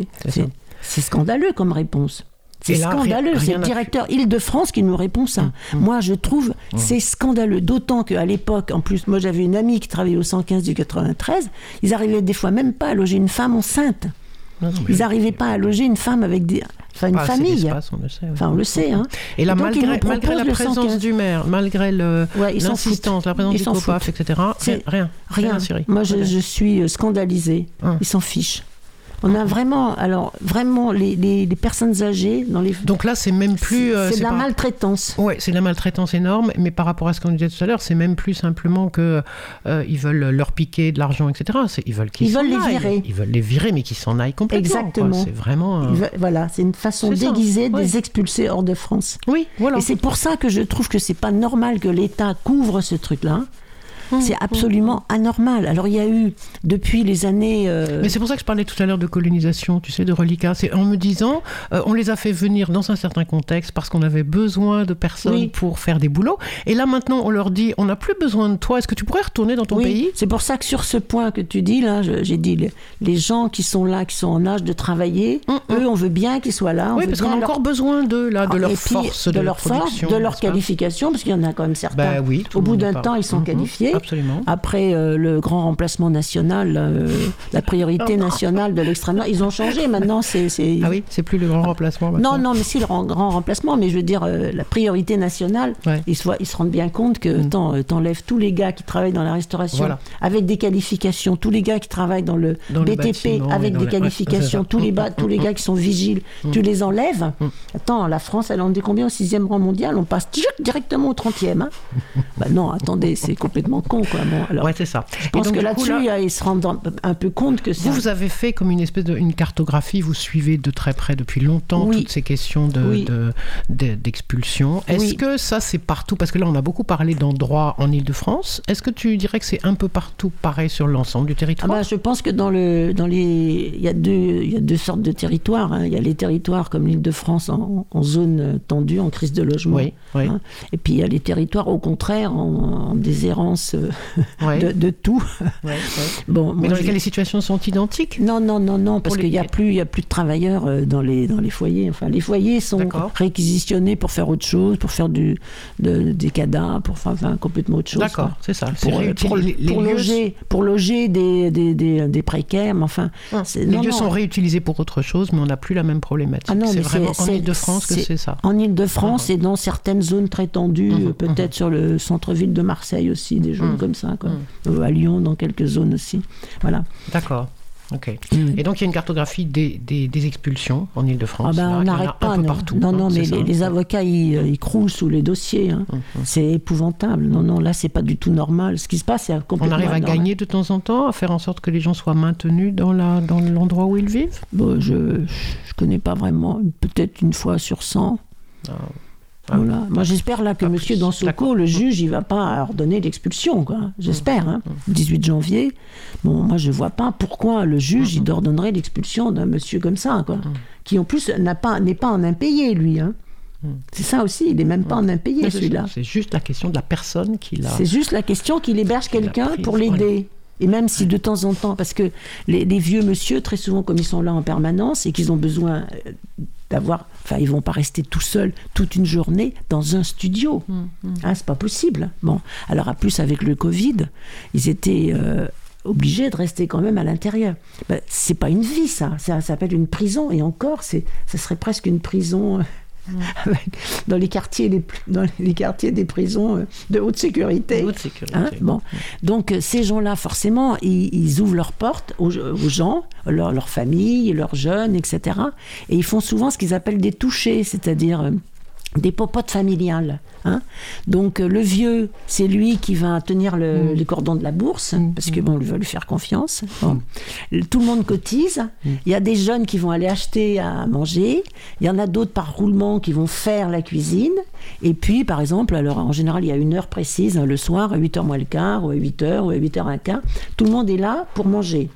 c'est scandaleux comme réponse. C'est scandaleux. C'est le directeur Île-de-France qui nous répond ça. Moi, je trouve c'est scandaleux. D'autant qu'à l'époque, en plus, moi j'avais une amie qui travaillait au 115 du 93. Ils arrivaient des fois même pas à loger une femme enceinte. Non, Ils n'arrivaient pas à loger une femme avec des, enfin une assez famille. on le sait. ouais. Enfin, on le sait. Hein. Et là, Donc, ils nous malgré, malgré la présence 115. du maire, malgré Ouais, l'insistance, foutent. la présence Ils du COPAF, etc., rien, rien, Rien. Cyril. Moi, je, je suis euh, scandalisée. Hum. Ils s'en fichent. On a vraiment, alors vraiment, les, les- les personnes âgées dans les. Donc là, c'est même plus. euh, c'est de la maltraitance. Ouais, c'est de la maltraitance énorme, mais par rapport à ce qu'on disait tout à l'heure, c'est même plus simplement que euh, ils veulent leur piquer de l'argent, etc. C'est- Ils veulent qu'ils Ils veulent les virer. Ils veulent les virer, mais qu'ils s'en aillent complètement. Exactement. C'est vraiment. Voilà, c'est une façon déguisée de ouais. les expulser hors de France. Oui, voilà. Et c'est pour ça que je trouve que c'est pas normal que l'État couvre ce truc-là. C'est absolument anormal. Alors il y a eu, depuis les années... euh, Mais c'est pour ça que je parlais tout à l'heure de colonisation, tu sais, de reliquats. C'est en me disant, euh, on les a fait venir dans un certain contexte parce qu'on avait besoin de personnes Oui. pour faire des boulots. Et là maintenant, on leur dit, on n'a plus besoin de toi. Est-ce que tu pourrais retourner dans ton Oui, pays? C'est pour ça que sur ce point que tu dis là, j'ai dit les, les gens qui sont là, qui sont en âge de travailler, Hum, hum. eux, on veut bien qu'ils soient là. on Oui, veut parce qu'on a leur- encore besoin d'eux, là, de Ah, leur puis, force, de, leur force, de leur n'est-ce pas? qualification, parce qu'il y en a quand même certains. Ben oui, Au bout d'un temps, ils sont qualifiés. Absolument. Après euh, le grand remplacement national, euh, la priorité nationale de l'extrême, ils ont changé. Maintenant, c'est c'est- Ah oui, c'est plus le grand remplacement. Non, maintenant. non, mais si le grand, grand remplacement, mais je veux dire, euh, la priorité nationale, Ouais. ils, se voient- ils se rendent bien compte que Mm. attends, euh, t'enlèves tous les gars qui travaillent dans la restauration Voilà. avec des qualifications, tous les gars qui travaillent dans le Dans BTP avec des qualifications, tous, les Mm, ba- mm, tous les mm, gars qui sont vigiles, tu les enlèves. Mm. Attends, la France, elle en est combien au sixième rang mondial? On passe directement au 30e. Hein? Bah non, attendez, c'est complètement con. Quoi. Bon, alors, Ouais, c'est ça. je pense donc, que là-dessus, là, ils se rendent un- peu compte que c'est Vous, vous avez fait comme une espèce de une cartographie, vous suivez de très près depuis longtemps Oui. toutes ces questions de, Oui. de- de- d'expulsion. Est-ce Oui. que ça, c'est partout? Parce que là, on a beaucoup parlé d'endroits en Ile-de-France. Est-ce que tu dirais que c'est un peu partout pareil sur l'ensemble du Ah territoire? bah, je pense que dans le dans les il y a deux il y a deux sortes de territoires. hein. Il y a les territoires comme l'Île-de-France en, en zone tendue, en crise de logement. Oui, oui. hein. Et puis il y a les territoires au contraire en, en déshérence Ouais, de, de tout. ouais, ouais. Bon, Mais moi, dans lesquelles les situations sont identiques non, non, non, non, parce qu'il y a plus, y a plus de travailleurs euh, dans les dans les foyers. Enfin, les foyers sont réquisitionnés pour faire autre chose, pour faire du de- des cadavres, pour enfin, complètement autre chose. D'accord, c'est ça. Pour, euh, pour, les, lieux, loger, pour loger des, des, des, des précaires, mais enfin, c'est- les non, lieux non. sont réutilisés pour autre chose, mais on n'a plus la même problématique. Ah c'est vraiment en Ile-de-France que c'est- ça. En Ile-de-France et dans certaines zones très tendues, Mhm, euh, peut-être sur le centre-ville de Marseille aussi, des zones Mhm. comme ça, quoi. Euh, à Lyon, dans quelques zones aussi. Voilà. D'accord. Ok. Mhm. Et donc il y a une cartographie des, des, des expulsions en Ah Ile-de-France. ben, Là, on n'arrête pas, un peu non. partout. non, hein, non, c'est mais les, hein. les avocats, ils, euh, ils croulent sous les dossiers. hein. Mhm. C'est épouvantable. Non, non, là, c'est pas du tout normal. Ce qui se passe, c'est On complètement arrive à gagner de temps en temps, à faire en sorte que les gens soient maintenus dans la dans l'endroit où ils vivent? Bon, je je connais pas vraiment. Peut-être une fois sur 100. Ah. Voilà. Moi, j'espère là que Monsieur plus. Dansoko, le juge, il va pas ordonner l'expulsion, quoi. J'espère. Hein. Mmh. 18 janvier. Bon, moi, je vois pas pourquoi le juge, Mmh. il ordonnerait l'expulsion d'un monsieur comme ça, quoi. Qui, en plus, n'a pas, n'est pas en impayé, lui. Hein. C'est ça aussi. Il est même pas en impayé, Mmh. Celui-là. C'est juste la question de la personne qui l'a. C'est juste la question qu'il héberge quelqu'un pour l'aider. Et même si de temps en temps, parce que les, les vieux monsieur, très souvent, comme ils sont là en permanence et qu'ils ont besoin euh, d'avoir. Enfin, ils vont pas rester tout seuls toute une journée dans un studio. Hein, c'est pas possible. Bon, alors à plus avec le Covid, ils étaient. euh, obligés de rester quand même à l'intérieur. Ben, c'est pas une vie ça, ça s'appelle une prison et encore c'est ça serait presque une prison euh, dans les quartiers les plus- dans les quartiers des prisons euh, de haute sécurité. Haute sécurité. Hein, bon. Donc euh, ces gens-là, forcément, ils, ils ouvrent leurs portes aux, aux gens, leur, leur famille, leurs jeunes, etc. Et ils font souvent ce qu'ils appellent des touchés, c'est-à-dire euh, des popotes familiales. hein. Donc euh, le vieux, c'est lui qui va tenir le- les cordons de la bourse, parce que bon, on va lui faire confiance. Bon. Le- Tout le monde cotise. Il y a des jeunes qui vont aller acheter à manger. Il y en a d'autres par roulement qui vont faire la cuisine. Et puis, par exemple, alors en général, il y a une heure précise, hein, le soir, à 8h moins le quart, ou à 8h, ou à 8h un quart. Tout le monde est là pour manger.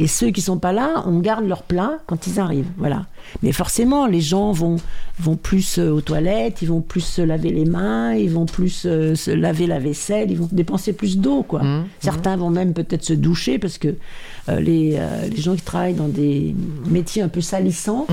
Et ceux qui sont pas là, on garde leur plat quand ils arrivent. Voilà. Mais forcément, les gens vont, vont plus euh, aux toilettes, ils vont plus se laver les mains, ils vont plus euh, se laver la vaisselle, ils vont dépenser plus d'eau. quoi. Certains vont même peut-être se doucher parce que les, euh, les gens qui travaillent dans des métiers un peu salissants,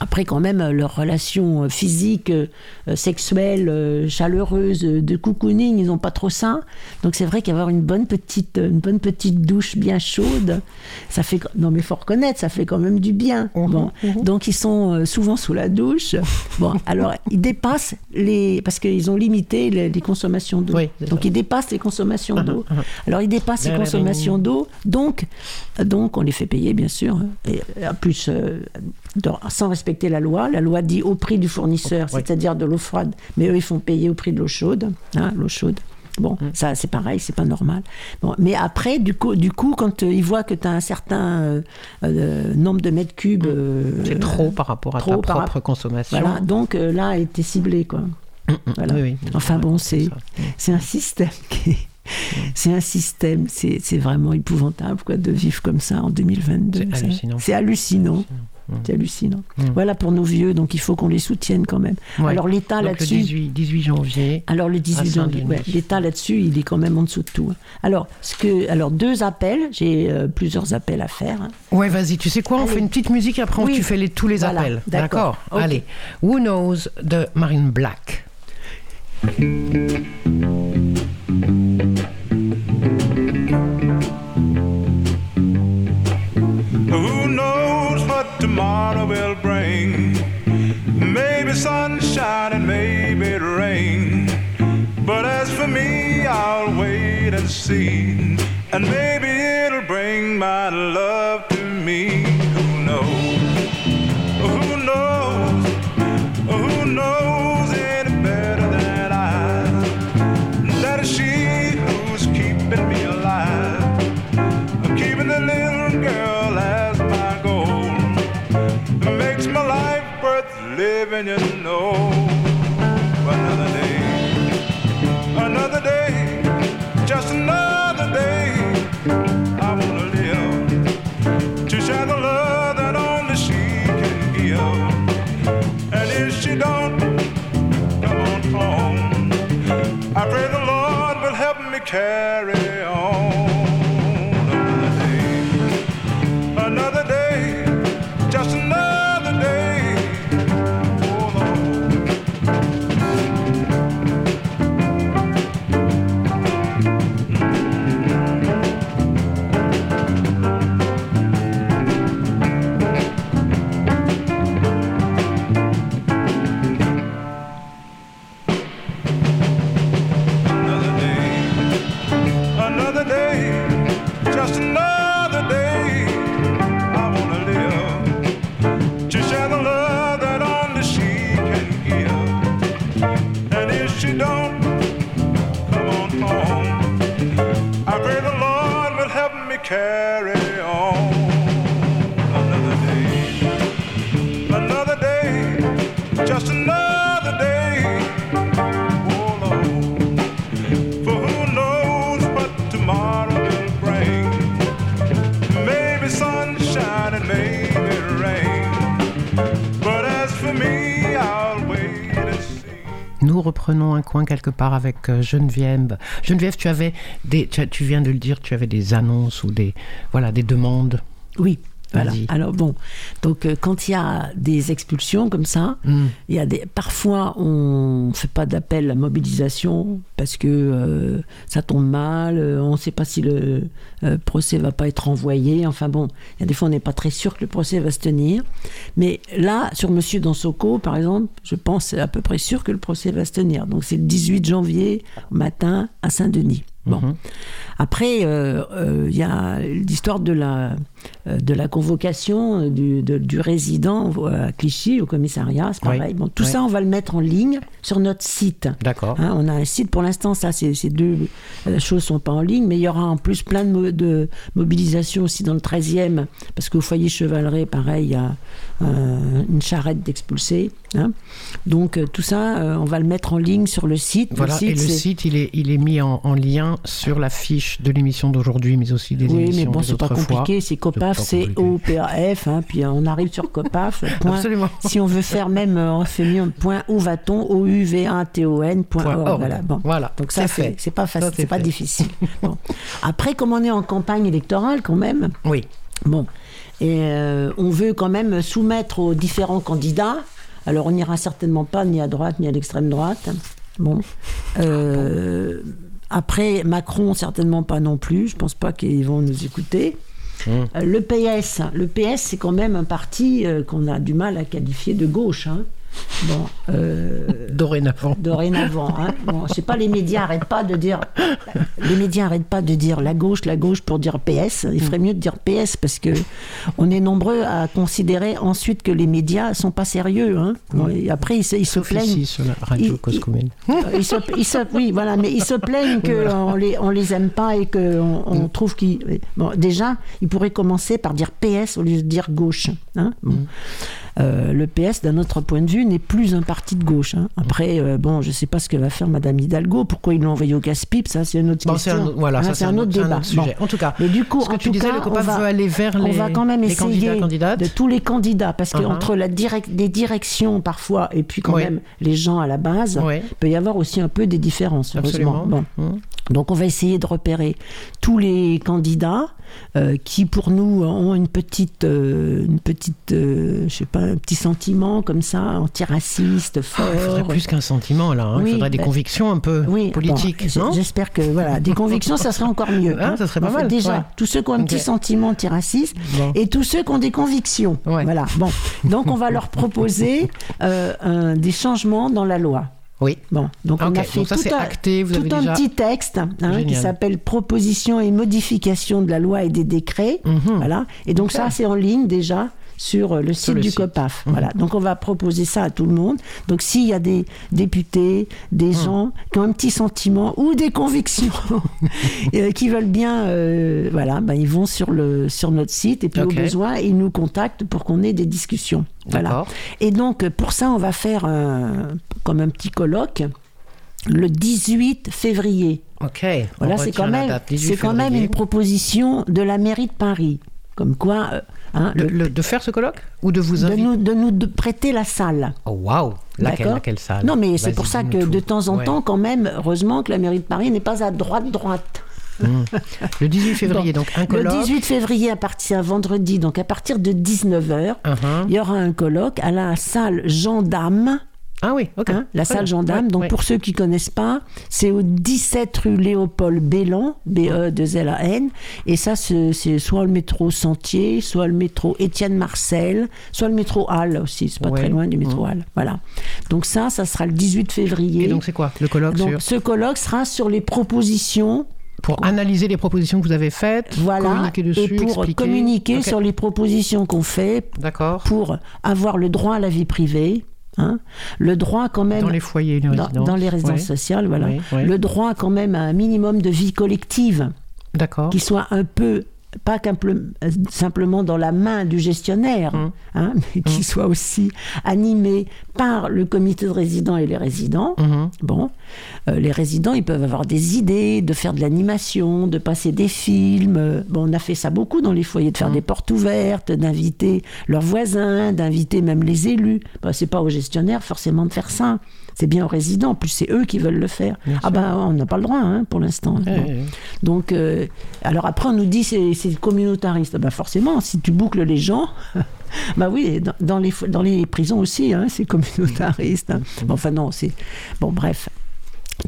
après quand même euh, leurs relations euh, physiques, euh, euh, sexuelles, euh, chaleureuses, euh, de cocooning, ils n'ont pas trop ça. Donc c'est vrai qu'avoir une bonne petite, une bonne petite douche bien chaude, ça fait non mais faut reconnaître, ça fait quand même du bien. Bon, donc ils sont euh, souvent sous la douche. Bon, alors ils dépassent les parce qu'ils ont limité les, les consommations d'eau. Oui, donc ils dépassent les consommations d'eau. Alors ils dépassent les consommations d'eau, donc donc on les fait payer bien sûr. Et en plus euh, dans- sans respecter la loi, la loi dit au prix du fournisseur, c'est-à-dire de l'eau froide, mais eux ils font payer au prix de l'eau chaude, hein, l'eau chaude. Bon, Mm. ça c'est pareil, c'est pas normal. Bon, mais après, du coup, du coup quand euh, ils voient que tu as un certain euh, euh, nombre de mètres cubes, Mm. C'est trop par rapport à ta propre consommation. voilà, donc là, elle était ciblée, quoi. Voilà. Oui, oui. Enfin bon, c'est un système qui est, C'est un système, c'est vraiment épouvantable quoi, de vivre comme ça en 2022. C'est hallucinant. C'est hallucinant. C'est hallucinant. Voilà pour nos vieux, donc il faut qu'on les soutienne quand même. Ouais. Alors l'État Donc, le là-dessus. 18, 18 janvier. Alors le 18 janvier, ouais, l'État là-dessus, il est quand même en dessous de tout. hein. Alors, ce que, alors deux appels, j'ai euh, plusieurs appels à faire. hein. Ouais, vas-y, tu sais quoi On Allez. fait une petite musique, après Oui. tu fais les, tous les Voilà, appels. d'accord. Allez. Who Knows de Marine Black? Tomorrow will bring? Maybe sunshine and maybe rain. But as for me, I'll wait and see. And maybe it'll bring my love to me. Living, you know. Another day, another day, just another day. I wanna live to share the love that only she can give. And if she don't come on home, I pray the Lord will help me carry quelque part avec euh, Geneviève. Geneviève, tu avais des, viens de le dire, tu avais des annonces ou des, voilà, des demandes. Oui. Voilà. Alors bon, donc euh, quand il y a des expulsions comme ça, Mm. il y a des parfois on fait pas d'appel à mobilisation parce que euh, ça tombe mal, euh, on ne sait pas si le procès va pas être envoyé. Enfin bon, il y a des fois on n'est pas très sûr que le procès va se tenir. Mais là, sur Monsieur Dansoko, par exemple, je pense à peu près sûr que le procès va se tenir. Donc c'est le 18 janvier au matin à Saint-Denis. Bon. Mhm. Après, il y a l'histoire de la, de la convocation euh, du, de- du résident à Clichy, au commissariat, c'est Oui. pareil. Bon, tout Oui. ça, on va le mettre en ligne sur notre site. D'accord. Hein, on a un site pour l'instant, ça, ces, ces deux euh, choses sont pas en ligne, mais il y aura en plus plein de, mo- de mobilisations aussi dans le 13e, parce qu'au foyer Chevaleret, pareil, il y a euh, une charrette d'expulsés. hein. Donc euh, tout ça, euh, on va le mettre en ligne sur le site. Voilà, et le site, il est, il est mis en, en lien sur la fiche de l'émission d'aujourd'hui, mais aussi des Oui, mais émissions bon, des c'est pas compliqué. C'est COPAF, c'est. O-P-A-F. Hein, puis euh, on arrive sur COPAF. point. Absolument. Si on veut faire même, euh, on fait mieux. Point où va-t-on? O-U-V-A-T-O-N. Point Point org, org. Voilà. Bon. Voilà, Donc ça, c'est pas facile, c'est pas difficile. Bon. Après, comme on est en campagne électorale, quand même, Oui. Bon, et euh, on veut quand même soumettre aux différents candidats. Alors on n'ira certainement pas ni à droite ni à l'extrême droite. Bon. Euh, après Macron certainement pas non plus. Je pense pas qu'ils vont nous écouter. Euh, Le PS, le PS c'est quand même un parti euh, qu'on a du mal à qualifier de gauche. hein. Bon, euh, Dorénavant. dorénavant. Hein. Bon, je sais pas, les médias arrêtent pas de dire, les médias arrêtent pas de dire la gauche, la gauche pour dire PS. Il ferait mieux de dire PS parce que on est nombreux à considérer ensuite que les médias sont pas sérieux. Hein. Bon, et après, ils se, ils plaignent. ici, sur la radio Il- Cause il- Commune. Euh, Ils se, ils se- oui, voilà, mais ils se plaignent qu'on les, on les aime pas et qu'on on trouve qu'ils. Bon, déjà, ils pourraient commencer par dire PS au lieu de dire gauche. hein. Bon. Euh, le PS, d'un autre point de vue, n'est plus un parti de gauche. hein. Après, euh, bon, je ne sais pas ce que va faire Madame Hidalgo. Pourquoi ils l'ont envoyé au casse-pipe Ça, c'est une autre Bon, question. un, voilà, Hein, c'est un autre débat. Sujet. En tout cas, Mais du coup, ce que en tu tout disais, cas, le on va- veut aller vers les, on va quand même les essayer candidats, de tous les candidats, parce Uh-huh. qu'entre la direct, les directions parfois et puis quand Oui. même les gens à la base, Oui. il peut y avoir aussi un peu des différences, heureusement. Absolument. Bon. Mmh. Donc on va essayer de repérer tous les candidats euh, qui pour nous ont une petite, euh, une petite, euh, je sais pas, un petit sentiment comme ça, antiraciste, fort. Ah, Il faudrait plus qu'un sentiment là. hein. Oui, il faudrait des ben- convictions un peu Oui, politiques, bon, J'espère que voilà, des convictions, ça serait encore mieux. Ah, ça serait pas Enfin, mal, Déjà, ouais. tous ceux qui ont un petit sentiment antiraciste Bon. et tous ceux qui ont des convictions. Ouais. Voilà. Bon, donc on va leur proposer un- des changements dans la loi. Oui. Bon, donc on Ok, a fait donc ça, tout, un, acté, vous tout avez un déjà- petit texte hein, qui s'appelle Proposition et modification de la loi et des décrets. Mhm. Voilà. Et donc ça, c'est en ligne déjà sur euh, le site le du site. COPAF. Mhm. Voilà. Donc on va proposer ça à tout le monde. Donc s'il y a des députés, des Mhm. gens qui ont un petit sentiment ou des convictions euh, qui veulent bien, euh, voilà, ben, ils vont sur le sur notre site et puis au besoin ils nous contactent pour qu'on ait des discussions. Voilà. Et donc, pour ça, on va faire un- comme un petit colloque le 18 février. Ok. Voilà, c'est quand même, date, 18 c'est quand même une proposition de la mairie de Paris. Comme quoi, hein, le- de faire ce colloque ou de vous de, inviter nous, de nous de prêter la salle. Oh waouh Laquelle, salle Non, mais c'est pour ça que tout. de temps en Ouais. temps, quand même, heureusement que la mairie de Paris n'est pas à droite droite. Le 18 février, Bon, donc un colloque. Le 18 février, à partir vendredi, donc à partir de 19h, Uh-huh. il y aura un colloque à la salle Gendarme. Ah oui, ok. Hein, la salle gendarme. Ouais, Donc ouais. pour ceux qui connaissent pas, c'est au 17 rue Léopold Bélan, E B-E-2-L-A-N. Et ça, c'est soit le métro Sentier, soit le métro Étienne Marcel, soit le métro Halle aussi. C'est pas Ouais. très loin du métro Halle. Voilà. Donc ça, ça sera le 18 février. Et donc c'est quoi le colloque Donc, sur- ce colloque sera sur les propositions pour analyser les propositions que vous avez faites, voilà, communiquer dessus, et pour expliquer. communiquer sur les propositions qu'on fait pour avoir le droit à la vie privée, hein, le droit quand même Dans les foyers, les dans, les résidences Ouais. sociales, voilà. Le droit quand même à un minimum de vie collective D'accord. qui soit un peu pas simplement dans la main du gestionnaire, Hum. hein, mais qui soit aussi animé par le comité de résidents et les résidents. Mhm. Bon, euh, les résidents, ils peuvent avoir des idées, de faire de l'animation, de passer des films. Bon, on a fait ça beaucoup dans les foyers, de faire Hum. des portes ouvertes, d'inviter leurs voisins, d'inviter même les élus. Bah, c'est pas aux gestionnaires forcément de faire ça. C'est bien aux résidents. En plus, c'est eux qui veulent le faire. Bien ah sûr. ben, on n'a pas le droit hein, pour l'instant. Ouais, Bon. ouais, ouais. Donc, euh, alors après, on nous dit c'est c'est communautariste. Ben forcément, si tu boucles les gens, bah oui, dans, dans les, dans les prisons aussi, hein, c'est communautariste. hein. Bon, enfin non, c'est bon, bref.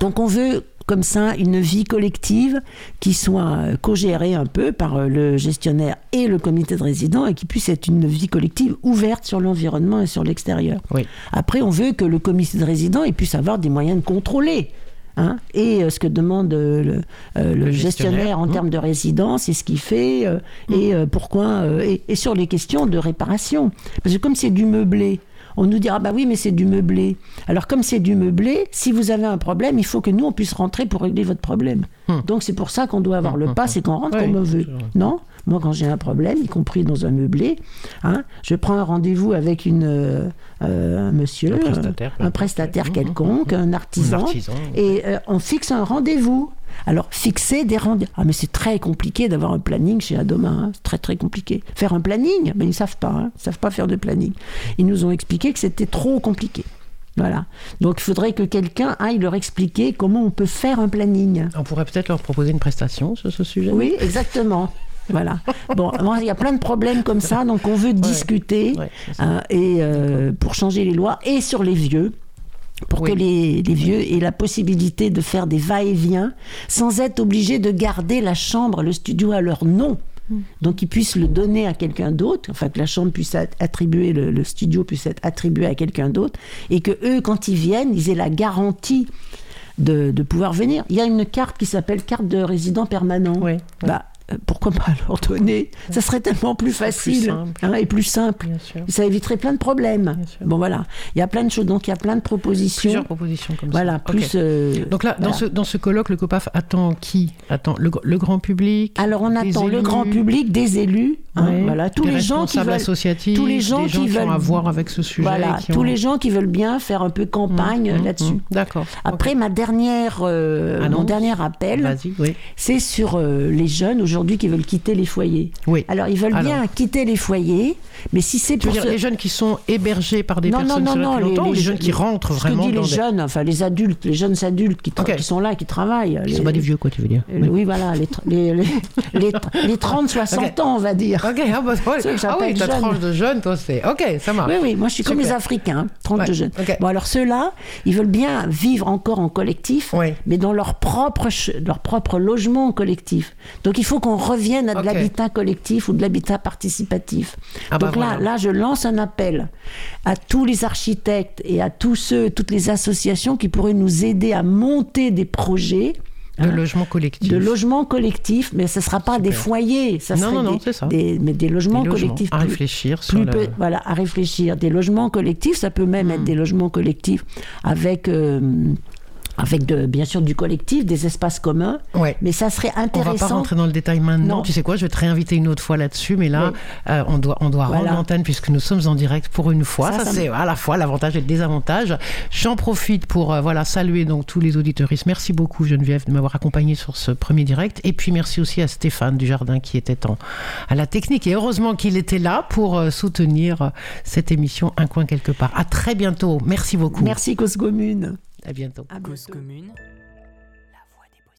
Donc, on veut comme ça une vie collective qui soit euh, co-gérée un peu par euh, le gestionnaire et le comité de résidents et qui puisse être une vie collective ouverte sur l'environnement et sur l'extérieur. Oui. Après, on veut que le comité de résidents puisse avoir des moyens de contrôler. hein. et euh, ce que demande le, le Le gestionnaire, gestionnaire, en mmh. termes de résidence et ce qu'il fait euh, et euh, pourquoi euh, et, et sur les questions de réparation parce que comme c'est du meublé on nous dira bah oui mais c'est du meublé. Alors comme c'est du meublé si vous avez un problème il faut que nous on puisse rentrer pour régler votre problème. Mmh. donc c'est pour ça qu'on doit avoir le Mmh, pass et qu'on rentre Oui, comme on veut. non? Moi quand j'ai un problème y compris dans un meublé hein, je prends un rendez-vous avec une euh, euh, un monsieur Un prestataire, euh, un prestataire quelconque un Un artisan artisan. et euh, on fixe un rendez-vous. Alors, fixer des rendez-vous. Ah, mais c'est très compliqué d'avoir un planning chez Adoma. hein. C'est très, très compliqué. Faire un planning, mais ils ne savent pas. hein. Ils ne savent pas faire de planning. Ils nous ont expliqué que c'était trop compliqué. Voilà. Donc, il faudrait que quelqu'un aille leur expliquer comment on peut faire un planning. On pourrait peut-être leur proposer une prestation sur ce sujet. Oui, exactement. Voilà. Bon, il y a plein de problèmes comme ça, donc on veut discuter Ouais, hein, et euh, pour changer les lois et sur les vieux. Pour Oui. que les, les vieux aient la possibilité de faire des va-et-vient sans être obligés de garder la chambre, le studio à leur nom. Donc ils puissent le donner à quelqu'un d'autre, enfin que la chambre puisse être attribuée, le, le studio puisse être attribué à quelqu'un d'autre, et que eux, quand ils viennent, ils aient la garantie de, de pouvoir venir. Il y a une carte qui s'appelle carte de résident permanent. Oui. Bah, pourquoi pas leur donner? Ça serait tellement plus facile simple. hein, et plus simple. Ça éviterait plein de problèmes. Bon voilà, il y a plein de choses. Donc il y a plein de propositions. Plusieurs propositions comme Voilà, ça. plus. Euh, Donc là, dans, ce, dans ce colloque, le COPAF attend qui? Attend le, le grand public Alors on attend le grand public, des élus, hein, voilà, tous des les gens qui veulent, associatifs, tous les gens des gens qui qui, veulent- ont à voir avec ce sujet. voilà, tous ont- les gens qui veulent bien faire un peu campagne Mmh, là-dessus. mmh, D'accord. Après, ma dernière, euh, mon Annonce. dernier appel, oui. c'est sur euh, les jeunes aujourd'hui qui veulent quitter les foyers. Oui. Alors, ils veulent Alors. bien quitter les foyers, mais si c'est pour dire se- les jeunes qui sont hébergés par des non, non, personnes non, non, depuis longtemps ou les jeunes les- qui rentrent ce vraiment que dit dans les des... jeunes, enfin les adultes, les jeunes adultes qui, sont là, qui travaillent. Qui les- sont pas des vieux, quoi, tu veux dire euh, Oui, voilà, les, les, les, les, tr- les 30-60 Ok. ans, on va dire. Ok, ah, bah, ouais. Ah oui, ta tranche de jeunes, toi, c'est... Ok, ça marche. Oui, oui, moi je suis comme les. Africains, 30 Ouais, de jeunes. Bon, alors ceux-là, ils veulent bien vivre encore en collectif, mais dans leur propre, leur propre logement collectif. Donc il faut qu'on revienne à de l'habitat collectif ou de l'habitat participatif. Ah bah Donc là, voilà. là, je lance un appel à tous les architectes et à tous ceux, toutes les associations qui pourraient nous aider à monter des projets. De hein, logement collectif. de logements collectifs, mais ce ne sera pas des foyers, ça Non, non, non, des- c'est ça. des- mais des Des logements collectifs. à plus- réfléchir sur plus peu- voilà, à réfléchir. Des logements collectifs, ça peut même être des logements collectifs avec, euh, avec de, bien sûr du collectif, des espaces communs. Ouais. Mais ça serait On va pas intéressant. rentrer dans le détail maintenant. Non. Tu sais quoi, je vais te réinviter une autre fois là-dessus, mais là, Oui. euh, on doit, on doit Voilà. rendre l'antenne puisque nous sommes en direct pour une fois. Ça, Ça, ça c'est à la fois l'avantage et le désavantage. J'en profite pour euh, voilà saluer donc tous les auditeuristes. Merci beaucoup Geneviève de m'avoir accompagné sur ce premier direct. Et puis merci aussi à Stéphane Dujardin qui était en, à la technique. Et heureusement qu'il était là pour euh, soutenir cette émission Un coin quelque part. À très bientôt. Merci beaucoup. Merci Cause Commune. À bientôt. À Cause bientôt. commune